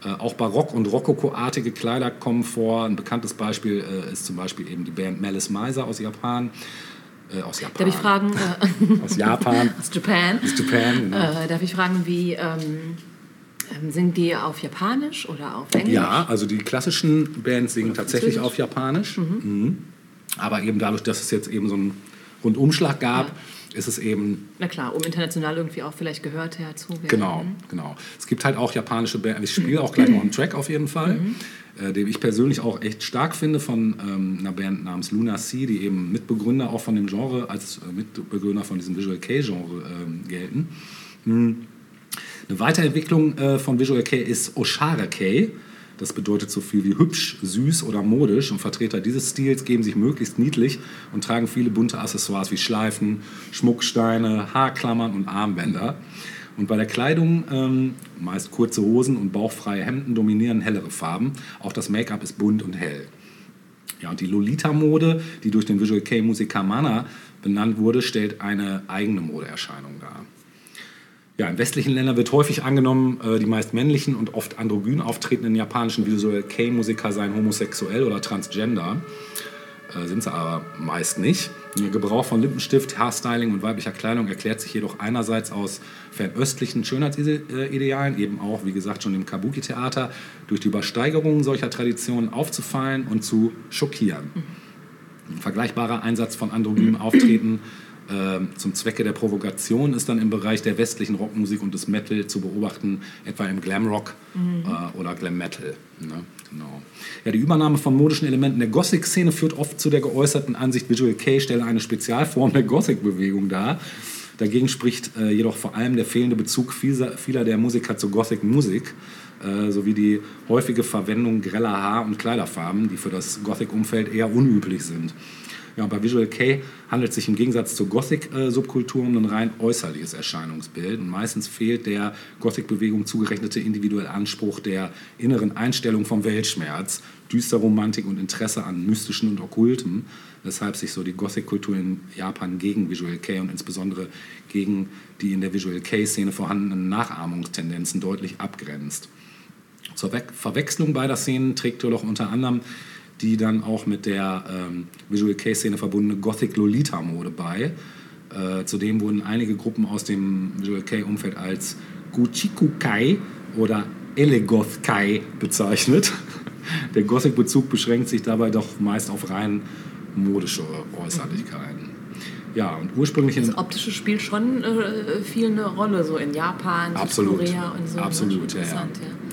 Speaker 2: Äh, auch Barock- und Rokoko-artige Kleider kommen vor. Ein bekanntes Beispiel äh, ist zum Beispiel eben die Band Malice Miser aus Japan. Äh, aus Japan.
Speaker 1: Darf ich fragen, äh,
Speaker 2: Aus Japan.
Speaker 1: aus Japan,
Speaker 2: aus Japan, genau.
Speaker 1: äh, darf ich fragen, wie ähm, singen die auf Japanisch oder auf Englisch?
Speaker 2: Ja, also die klassischen Bands singen tatsächlich auf Japanisch. Mhm. Aber eben dadurch, dass es jetzt eben so einen Rundumschlag gab,
Speaker 1: Ja.
Speaker 2: ist es eben
Speaker 1: Na klar, um international irgendwie auch vielleicht gehört herzu werden.
Speaker 2: Genau, genau. Es gibt halt auch japanische Bands. Ich spiele auch gleich noch einen Track auf jeden Fall, äh, den ich persönlich auch echt stark finde von ähm, einer Band namens Luna Sea, die eben Mitbegründer auch von dem Genre, als äh, Mitbegründer von diesem Visual K-Genre ähm, gelten. Hm. Eine Weiterentwicklung äh, von Visual K ist Oshara K. Das bedeutet so viel wie hübsch, süß oder modisch. Und Vertreter dieses Stils geben sich möglichst niedlich und tragen viele bunte Accessoires wie Schleifen, Schmucksteine, Haarklammern und Armbänder. Und bei der Kleidung, ähm, meist kurze Hosen und bauchfreie Hemden, dominieren hellere Farben. Auch das Make-up ist bunt und hell. Ja, und die Lolita-Mode, die durch den Visual K-Musiker Mana benannt wurde, stellt eine eigene Modeerscheinung dar. Ja, in westlichen Ländern wird häufig angenommen, äh, die meist männlichen und oft androgyn auftretenden japanischen Visual K-Musiker seien homosexuell oder transgender. Äh, sind sie aber meist nicht. Der Gebrauch von Lippenstift, Haarstyling und weiblicher Kleidung erklärt sich jedoch einerseits aus fernöstlichen Schönheitsidealen, eben auch, wie gesagt, schon im Kabuki-Theater, durch die Übersteigerung solcher Traditionen aufzufallen und zu schockieren. Ein vergleichbarer Einsatz von androgynem Auftreten zum Zwecke der Provokation ist dann im Bereich der westlichen Rockmusik und des Metal zu beobachten, etwa im Glamrock äh, oder Glam Metal. Ne? Genau. Ja, die Übernahme von modischen Elementen der Gothic-Szene führt oft zu der geäußerten Ansicht, Visual K stelle eine Spezialform der Gothic-Bewegung dar. Dagegen spricht äh, jedoch vor allem der fehlende Bezug vieler, vieler der Musiker zur Gothic-Musik äh, sowie die häufige Verwendung greller Haar- und Kleiderfarben, die für das Gothic-Umfeld eher unüblich sind. Ja, bei Visual K handelt es sich im Gegensatz zur Gothic-Subkultur um ein rein äußerliches Erscheinungsbild. Und meistens fehlt der Gothic-Bewegung zugerechnete individuelle Anspruch der inneren Einstellung vom Weltschmerz, düster Romantik und Interesse an Mystischen und Okkultem, weshalb sich so die Gothic-Kultur in Japan gegen Visual K und insbesondere gegen die in der Visual K-Szene vorhandenen Nachahmungstendenzen deutlich abgrenzt. Zur Verwechslung beider Szenen trägt jedoch unter anderem die dann auch mit der ähm, Visual K-Szene verbundene Gothic-Lolita-Mode bei. Äh, zudem wurden einige Gruppen aus dem Visual K-Umfeld als Guchikukai oder Elegoth-Kai bezeichnet. Der Gothic-Bezug beschränkt sich dabei doch meist auf rein modische Äußerlichkeiten. Ja, und ursprünglich
Speaker 1: Das Optische spielt schon äh, viel eine Rolle, so in Japan,
Speaker 2: Absolut.
Speaker 1: Südkorea und so.
Speaker 2: Absolut,
Speaker 1: ne?
Speaker 2: ja, ja.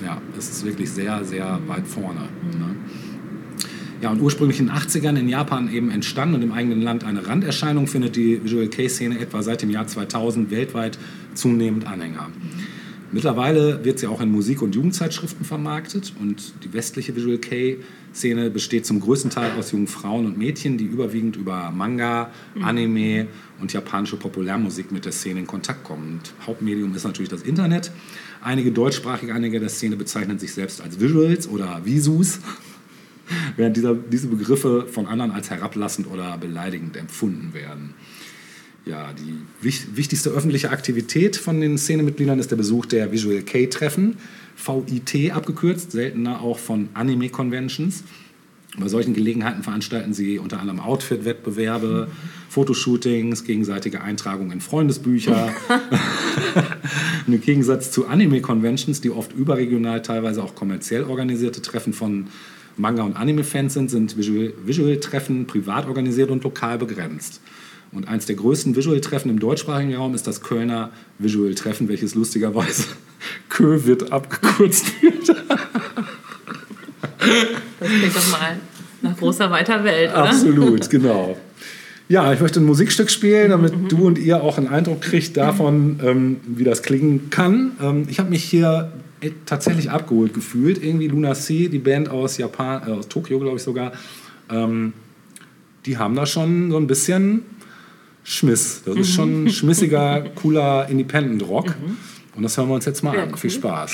Speaker 1: Ja.
Speaker 2: Es ist wirklich sehr, sehr weit vorne. Ne? Ja, und ursprünglich in den 80ern in Japan eben entstanden und im eigenen Land eine Randerscheinung, findet die Visual K-Szene etwa seit dem Jahr 2000 weltweit zunehmend Anhänger. Mittlerweile wird sie auch in Musik- und Jugendzeitschriften vermarktet und die westliche Visual K-Szene besteht zum größten Teil aus jungen Frauen und Mädchen, die überwiegend über Manga, Anime und japanische Populärmusik mit der Szene in Kontakt kommen. Und Hauptmedium ist natürlich das Internet. Einige deutschsprachige Anhänger der Szene bezeichnen sich selbst als Visuals oder Visus, während dieser, diese Begriffe von anderen als herablassend oder beleidigend empfunden werden. Ja, die wich wichtigste öffentliche Aktivität von den Szenemitgliedern ist der Besuch der Visual K-Treffen.
Speaker 3: VIT abgekürzt, seltener auch von Anime Conventions. Bei solchen Gelegenheiten veranstalten sie unter anderem Outfit-Wettbewerbe, Fotoshootings, gegenseitige Eintragungen in Freundesbücher. Und Im Gegensatz zu Anime-Conventions, die oft überregional, teilweise auch kommerziell organisierte Treffen von Manga- und Anime-Fans sind, sind Visual- Visual-Treffen privat organisiert und lokal begrenzt. Und eins der größten Visual-Treffen im deutschsprachigen Raum ist das Kölner Visual-Treffen, welches lustigerweise Kövit abgekürzt wird.
Speaker 1: Das klingt doch mal nach großer weiter Welt, oder?
Speaker 3: Absolut, genau. Ja, ich möchte ein Musikstück spielen, damit du und ihr auch einen Eindruck kriegt davon, ähm, wie das klingen kann. Ähm, ich habe mich hier tatsächlich abgeholt gefühlt. Irgendwie Luna Sea, die Band aus Japan, äh, aus Tokio, glaube ich sogar, ähm, die haben da schon so ein bisschen Schmiss. Das ist schon schmissiger, cooler Independent Rock. Und das hören wir uns jetzt mal
Speaker 1: Ja,
Speaker 3: an. Viel
Speaker 1: cool.
Speaker 3: Spaß.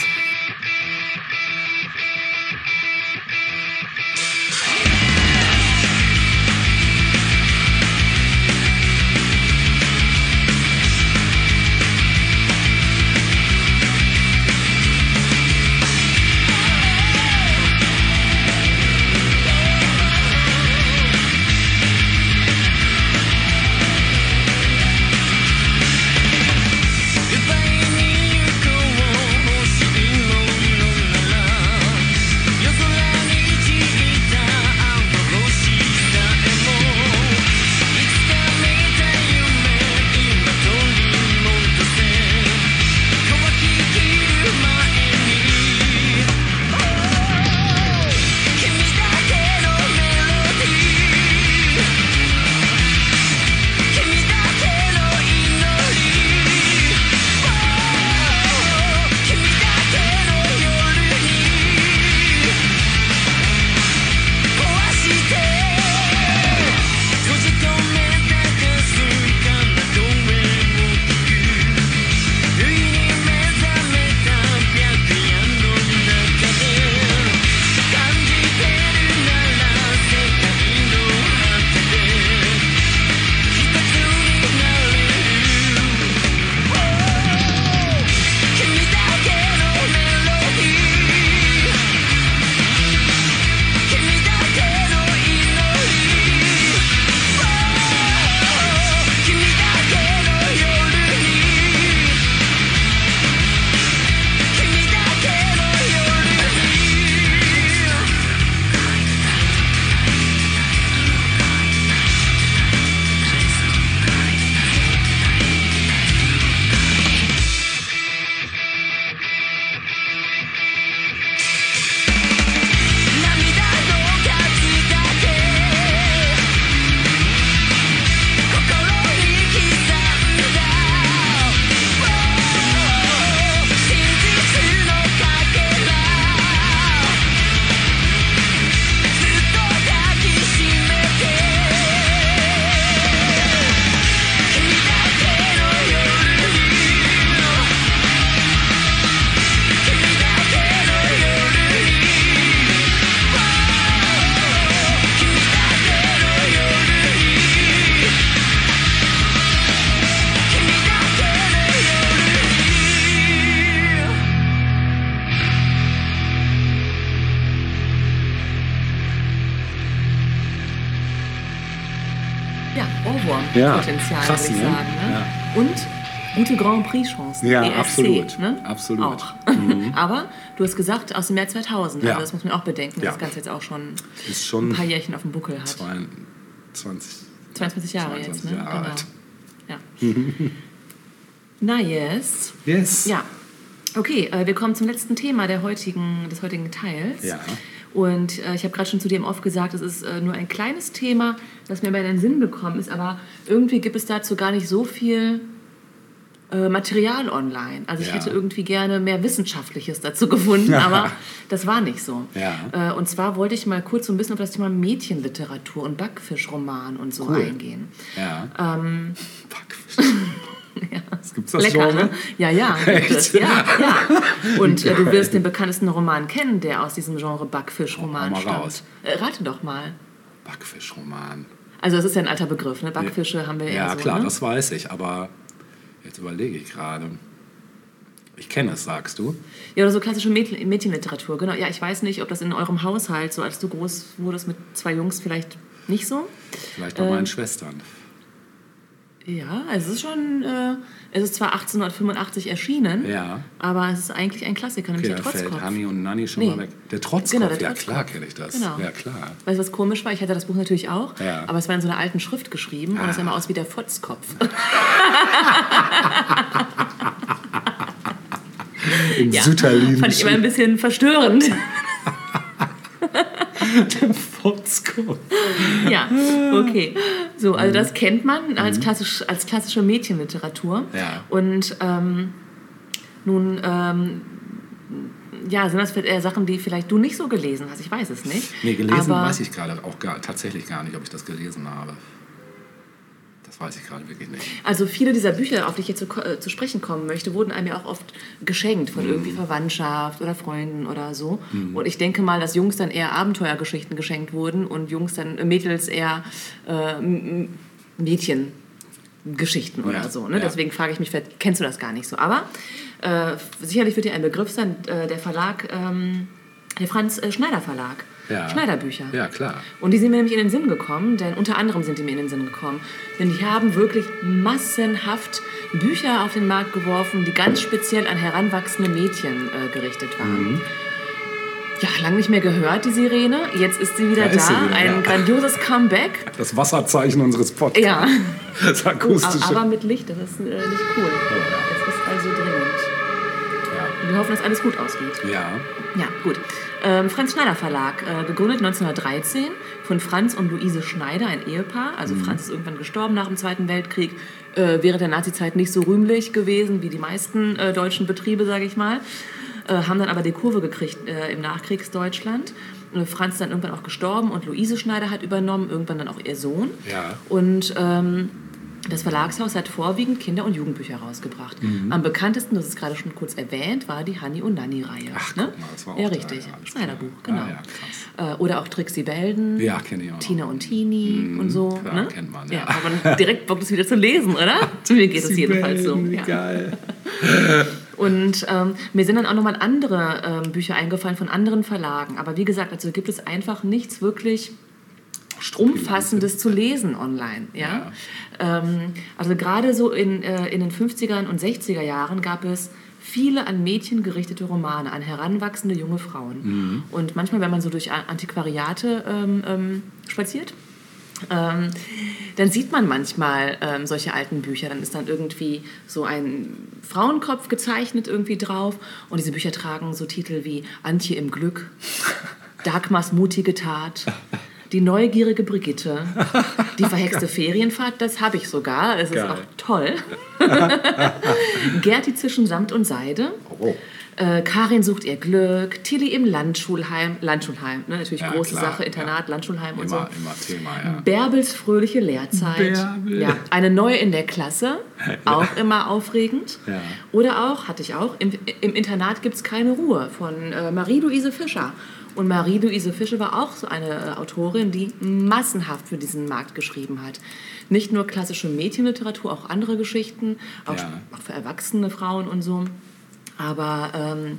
Speaker 1: Potenzial,
Speaker 3: krass,
Speaker 1: würde ich
Speaker 3: ne?
Speaker 1: sagen. Ne?
Speaker 3: Ja.
Speaker 1: Und gute Grand Prix-Chancen.
Speaker 3: Ja,
Speaker 1: ESC,
Speaker 3: absolut,
Speaker 1: Ne?
Speaker 3: absolut.
Speaker 1: Auch. Aber du hast gesagt, aus dem Jahr 2000.
Speaker 3: Ja.
Speaker 1: Also das muss man auch bedenken, dass
Speaker 3: Ja.
Speaker 1: das Ganze jetzt auch schon
Speaker 3: schon
Speaker 1: ein paar Jährchen auf dem Buckel hat.
Speaker 3: 22.
Speaker 1: 22 Jahre
Speaker 3: 22
Speaker 1: jetzt, ne?
Speaker 3: Jahre
Speaker 1: genau.
Speaker 3: alt.
Speaker 1: Ja. Na, yes.
Speaker 3: Yes.
Speaker 1: Ja. Okay, äh, wir kommen zum letzten Thema der heutigen, des heutigen Teils.
Speaker 3: Ja.
Speaker 1: Und äh, ich habe gerade schon zu dem oft gesagt, es ist äh, nur ein kleines Thema, das mir bei den Sinn gekommen ist, aber irgendwie gibt es dazu gar nicht so viel äh, Material online. Also ich
Speaker 3: Ja.
Speaker 1: hätte irgendwie gerne mehr Wissenschaftliches dazu gefunden, aber das war nicht so.
Speaker 3: Ja.
Speaker 1: Äh, und zwar wollte ich mal kurz so ein bisschen auf das Thema Mädchenliteratur und Backfischroman und so
Speaker 3: Cool.
Speaker 1: eingehen.
Speaker 3: Ja.
Speaker 1: Ähm,
Speaker 3: Backfisch. Das gibt's das
Speaker 1: Lecker,
Speaker 3: Genre?
Speaker 1: ne? Ja, ja, gibt es. Ja, ja. Und äh, du wirst den bekanntesten Roman kennen, der aus diesem Genre Backfischroman
Speaker 3: mal
Speaker 1: stammt. Äh, rate doch mal.
Speaker 3: Backfischroman.
Speaker 1: Also das ist ja ein alter Begriff, ne? Backfische haben wir
Speaker 3: Ja,
Speaker 1: eher so,
Speaker 3: klar,
Speaker 1: ne?
Speaker 3: das weiß ich, aber jetzt überlege ich gerade.
Speaker 2: Ich kenne es, sagst du.
Speaker 1: Ja, oder so klassische Mädchen Mädchenliteratur, genau. Ja, ich weiß nicht, ob das in eurem Haushalt, so als du groß wurdest mit zwei Jungs, vielleicht nicht so.
Speaker 2: Vielleicht bei
Speaker 1: Ähm,
Speaker 2: meinen Schwestern.
Speaker 1: Ja, es ist schon, äh, es ist zwar 1885 erschienen,
Speaker 2: Ja.
Speaker 1: aber es ist eigentlich ein Klassiker, nämlich
Speaker 2: Okay,
Speaker 1: der
Speaker 2: fällt
Speaker 1: Trotzkopf.
Speaker 2: Hanni und Nanni schon
Speaker 1: Nee.
Speaker 2: mal weg. Der Trotzkopf,
Speaker 1: Genau, der
Speaker 2: ja
Speaker 1: Trotzkopf.
Speaker 2: klar kenne ich das.
Speaker 1: Genau.
Speaker 2: Ja klar.
Speaker 1: Weißt du, was komisch war? Ich hatte das Buch natürlich auch,
Speaker 2: Ja.
Speaker 1: aber es war in so einer alten Schrift geschrieben und es sah immer aus wie der Fotzkopf.
Speaker 2: Im
Speaker 1: Ja,
Speaker 2: Sütterlin.
Speaker 1: Fand ich immer ein bisschen verstörend.
Speaker 2: Fotzkopf.
Speaker 1: ja, okay. So, also das kennt man als, klassisch, als klassische Mädchenliteratur.
Speaker 2: Mhm. Ja.
Speaker 1: Und ähm, nun, ähm, ja, sind das eher Sachen, die vielleicht du nicht so gelesen hast? Ich weiß es nicht.
Speaker 2: Nee, gelesen
Speaker 1: Aber
Speaker 2: weiß ich gerade auch gar, tatsächlich gar nicht, ob ich das gelesen habe. Weiß ich gerade wirklich nicht.
Speaker 1: Also viele dieser Bücher, auf die ich jetzt zu, äh, zu sprechen kommen möchte, wurden einem ja auch oft geschenkt von irgendwie
Speaker 2: Mhm.
Speaker 1: Verwandtschaft oder Freunden oder so. Und ich denke mal, dass Jungs dann eher Abenteuergeschichten geschenkt wurden und Jungs dann, äh, Mädels eher äh, Mädchengeschichten oder
Speaker 2: Ja,
Speaker 1: so. Ne?
Speaker 2: ja.
Speaker 1: Deswegen frage ich mich, vielleicht kennst du das gar nicht so. Aber äh, sicherlich wird dir ein Begriff sein, äh, der Verlag, ähm, der Franz äh, Schneider Verlag.
Speaker 2: Ja.
Speaker 1: Schneiderbücher.
Speaker 2: Ja, klar.
Speaker 1: Und die sind mir nämlich in den Sinn gekommen, denn unter anderem sind die mir in den Sinn gekommen. Denn die haben wirklich massenhaft Bücher auf den Markt geworfen, die ganz speziell an heranwachsende Mädchen äh, gerichtet waren. Ja, lange nicht mehr gehört, die Sirene. Jetzt ist sie wieder
Speaker 2: Da
Speaker 1: da.
Speaker 2: sie wieder,
Speaker 1: Ein
Speaker 2: ja.
Speaker 1: grandioses Comeback.
Speaker 2: Das Wasserzeichen unseres Podcasts.
Speaker 1: Ja,
Speaker 2: Das akustische.
Speaker 1: aber mit Licht, das ist äh, nicht cool. Das ist also dringend. Wir hoffen, dass alles gut ausgeht.
Speaker 2: ja.
Speaker 1: Ja, gut. Ähm, Franz Schneider Verlag, äh, gegründet 1913 von Franz und Luise Schneider, ein Ehepaar. Also Franz ist irgendwann gestorben nach dem Zweiten Weltkrieg, äh, während der Nazizeit nicht so rühmlich gewesen wie die meisten äh, deutschen Betriebe, sage ich mal. Äh, haben dann aber die Kurve gekriegt äh, im Nachkriegsdeutschland. Äh, Franz ist dann irgendwann auch gestorben und Luise Schneider hat übernommen, irgendwann dann auch ihr Sohn.
Speaker 2: Ja.
Speaker 1: Und ähm, das Verlagshaus hat vorwiegend Kinder- und Jugendbücher rausgebracht. Am bekanntesten, das ist gerade schon kurz erwähnt, war die Hanni und Nanni-Reihe.
Speaker 2: Ach,
Speaker 1: ne?
Speaker 2: guck mal, das war auch
Speaker 1: Ja, richtig.
Speaker 2: ja,
Speaker 1: Schneiderbuch, genau.
Speaker 2: Ah, ja,
Speaker 1: Äh, Oder auch Trixie Belden.
Speaker 2: Ja, kenne ich auch noch.
Speaker 1: Tina und Tini und so.
Speaker 2: klar,
Speaker 1: ne?
Speaker 2: kennt man,
Speaker 1: Ja,
Speaker 2: ja.
Speaker 1: aber direkt Bock, das wieder zu lesen, oder? Zu mir geht es jedenfalls so. Ja.
Speaker 2: geil.
Speaker 1: Und ähm, mir sind dann auch nochmal andere ähm, Bücher eingefallen von anderen Verlagen. Aber wie gesagt, also gibt es einfach nichts wirklich Umfassendes zu lesen online. Ja? Ähm, also gerade so in, äh, in den 50er und 60er Jahren gab es viele an Mädchen gerichtete Romane, an heranwachsende junge Frauen. Und manchmal, wenn man so durch Antiquariate ähm, ähm, spaziert, ähm, dann sieht man manchmal ähm, solche alten Bücher. Dann ist dann irgendwie so ein Frauenkopf gezeichnet irgendwie drauf. Und diese Bücher tragen so Titel wie Antje im Glück, Dagmars mutige Tat, Die neugierige Brigitte, Die verhexte Ferienfahrt, das habe ich sogar. Es ist auch toll. Gerti zwischen Samt und Seide.
Speaker 2: Oh.
Speaker 1: Äh, Karin sucht ihr Glück, Tilly im Landschulheim, Landschulheim, ne, natürlich
Speaker 2: Ja,
Speaker 1: große
Speaker 2: klar,
Speaker 1: Sache, Internat, Landschulheim und so.
Speaker 2: Immer, immer Thema, ja.
Speaker 1: Bärbels fröhliche Lehrzeit.
Speaker 2: Bärbel.
Speaker 1: Ja, eine neue in der Klasse, auch immer aufregend.
Speaker 2: Ja.
Speaker 1: Oder auch, hatte ich auch, im, im Internat gibt es keine Ruhe von äh, Marie-Louise Fischer. Und Marie-Louise Fischer war auch so eine äh, Autorin, die massenhaft für diesen Markt geschrieben hat. Nicht nur klassische Mädchenliteratur, auch andere Geschichten, auch,
Speaker 2: Ja.
Speaker 1: auch für erwachsene Frauen und so. Aber ähm,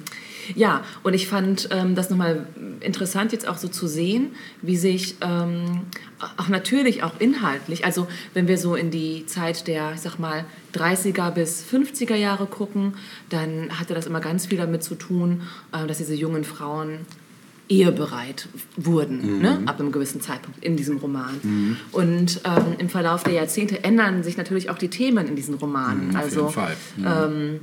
Speaker 1: ja, und ich fand ähm, das nochmal interessant, jetzt auch so zu sehen, wie sich ähm, auch natürlich auch inhaltlich, also wenn wir so in die Zeit der, ich sag mal, 30er bis 50er Jahre gucken, dann hatte das immer ganz viel damit zu tun, äh, dass diese jungen Frauen ehebereit wurden, ne? ab einem gewissen Zeitpunkt in diesem Roman. Und ähm, im Verlauf der Jahrzehnte ändern sich natürlich auch die Themen in diesen Romanen.
Speaker 2: Auf
Speaker 1: also
Speaker 2: Fall.
Speaker 1: ähm,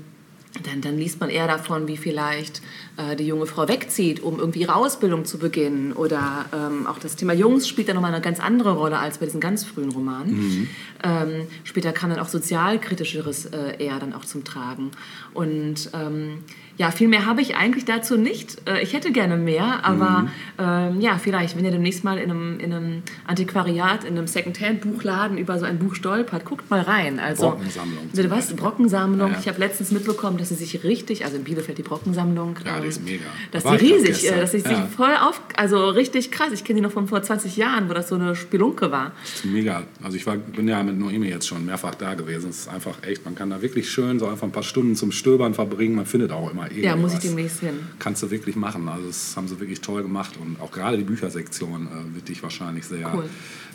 Speaker 1: dann, dann liest man eher davon, wie vielleicht äh, die junge Frau wegzieht, um irgendwie ihre Ausbildung zu beginnen. Oder ähm, auch das Thema Jungs spielt dann nochmal eine ganz andere Rolle als bei diesen ganz frühen Romanen. Ähm, später kam dann auch sozialkritischeres äh, eher dann auch zum Tragen. Und ähm, Ja, viel mehr habe ich eigentlich dazu nicht. Äh, Ich hätte gerne mehr, aber
Speaker 2: Mhm.
Speaker 1: ähm, ja, vielleicht, wenn ihr demnächst mal in einem, in einem Antiquariat, in einem Secondhand-Buchladen über so ein Buch stolpert, guckt mal rein. Also,
Speaker 2: Brockensammlung
Speaker 1: was? Brockensammlung.
Speaker 2: Ja.
Speaker 1: Ich habe letztens mitbekommen, dass sie sich richtig, also in Bielefeld die Brockensammlung,
Speaker 2: Ja, die
Speaker 1: ähm,
Speaker 2: ist mega.
Speaker 1: dass
Speaker 2: Da war doch
Speaker 1: riesig, äh, dass sie sich
Speaker 2: Ja.
Speaker 1: voll auf, also richtig krass. Ich kenne die noch von vor 20 Jahren, wo das so eine Spelunke war.
Speaker 2: Das ist mega. Also ich war, bin ja mit Noemi jetzt schon mehrfach da gewesen. Es ist einfach echt, man kann da wirklich schön so einfach ein paar Stunden zum Stöbern verbringen. Man findet auch immer eh
Speaker 1: Ja, muss ich demnächst hin.
Speaker 2: Kannst du wirklich machen. Also das haben sie wirklich toll gemacht. Und auch gerade die Büchersektion äh, wird dich wahrscheinlich sehr
Speaker 1: Cool.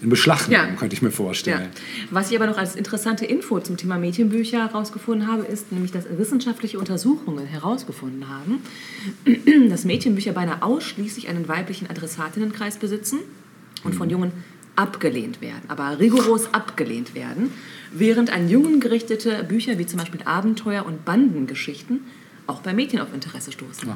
Speaker 2: in Beschlag
Speaker 1: Ja.
Speaker 2: nehmen, könnte ich mir
Speaker 1: Ja.
Speaker 2: vorstellen.
Speaker 1: Was ich aber noch als interessante Info zum Thema Mädchenbücher herausgefunden habe, ist nämlich, dass wissenschaftliche Untersuchungen herausgefunden haben, dass Mädchenbücher beinahe ausschließlich einen weiblichen Adressatinnenkreis besitzen und
Speaker 2: Mhm.
Speaker 1: von Jungen abgelehnt werden, aber rigoros abgelehnt werden, während an Jungen gerichtete Bücher wie zum Beispiel Abenteuer- und Bandengeschichten auch bei Mädchen auf Interesse stoßen.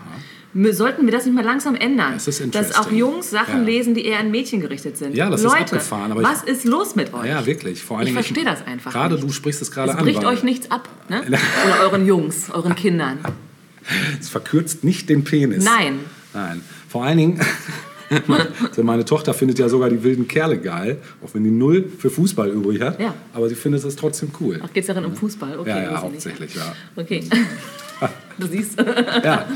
Speaker 1: M- Sollten wir das nicht mal langsam ändern?
Speaker 2: Das ist
Speaker 1: dass auch. Jungs Sachen
Speaker 2: Ja.
Speaker 1: lesen, die eher an Mädchen gerichtet sind.
Speaker 2: Ja, das ist
Speaker 1: Leute,
Speaker 2: abgefahren, aber ich-
Speaker 1: was ist los mit euch?
Speaker 2: Ja, wirklich. Vor allen
Speaker 1: Ich verstehe das einfach
Speaker 2: Gerade
Speaker 1: nicht.
Speaker 2: du sprichst es gerade
Speaker 1: Es
Speaker 2: an.
Speaker 1: bricht
Speaker 2: weil
Speaker 1: euch nichts ab, ne? Oder euren Jungs, euren Kindern.
Speaker 2: Es verkürzt nicht den Penis.
Speaker 1: Nein.
Speaker 2: Nein. Vor allen Dingen, also meine Tochter findet ja sogar die wilden Kerle geil, auch wenn die null für Fußball übrig hat.
Speaker 1: Ja.
Speaker 2: Aber sie findet es trotzdem cool.
Speaker 1: Ach, geht es darin um Fußball? Okay,
Speaker 2: ja, ja,
Speaker 1: ich
Speaker 2: hauptsächlich, ja.
Speaker 1: nicht. Okay. Du siehst.
Speaker 2: Ja,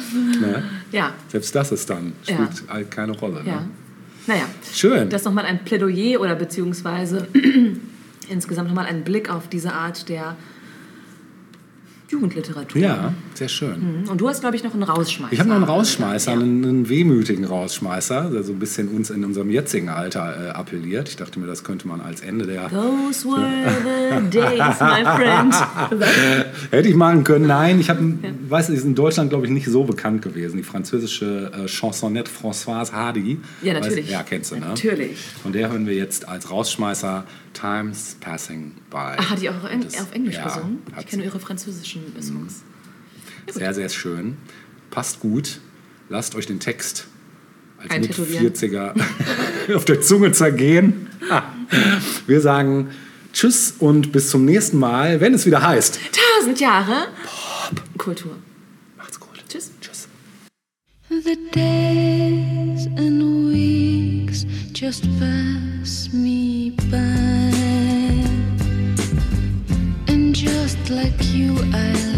Speaker 2: ne?
Speaker 1: ja,
Speaker 2: Selbst das ist dann,
Speaker 1: Ja.
Speaker 2: spielt halt keine Rolle.
Speaker 1: ja.
Speaker 2: Ne?
Speaker 1: Naja.
Speaker 2: Schön.
Speaker 1: Das nochmal ein Plädoyer oder beziehungsweise insgesamt nochmal ein Blick auf diese Art der Jugendliteratur.
Speaker 2: Ja, sehr schön.
Speaker 1: Und du hast, glaube ich, noch einen Rausschmeißer.
Speaker 2: Ich habe noch einen Rausschmeißer,
Speaker 1: Ja.
Speaker 2: einen, einen wehmütigen Rausschmeißer, der so ein bisschen uns in unserem jetzigen Alter äh, appelliert. Ich dachte mir, das könnte man als Ende der
Speaker 1: Those were the days, my friend.
Speaker 2: Hätte ich machen können. Nein, ich habe, weiß nicht, ist in Deutschland glaube ich nicht so bekannt gewesen. Die französische äh, Chansonnette Françoise Hardy.
Speaker 1: Ja, natürlich.
Speaker 2: Weiß, ja, kennst du, ne?
Speaker 1: Natürlich.
Speaker 2: Von der hören wir jetzt als Rausschmeißer Times Passing By.
Speaker 1: Ach, hat die auch auf, Eng
Speaker 2: Das-
Speaker 1: auf Englisch
Speaker 2: ja,
Speaker 1: gesungen? Ich kenne ihre französischen Songs.
Speaker 2: Sehr, sehr schön. Passt gut. Lasst euch den Text als
Speaker 1: Eintätowieren.
Speaker 2: Mit-40er auf der Zunge zergehen. Wir sagen Tschüss und bis zum nächsten Mal, wenn es wieder heißt.
Speaker 1: Tausend Jahre Kultur.
Speaker 2: Macht's gut.
Speaker 1: Tschüss.
Speaker 2: Tschüss.
Speaker 4: The days and weeks just pass me by. Like you, I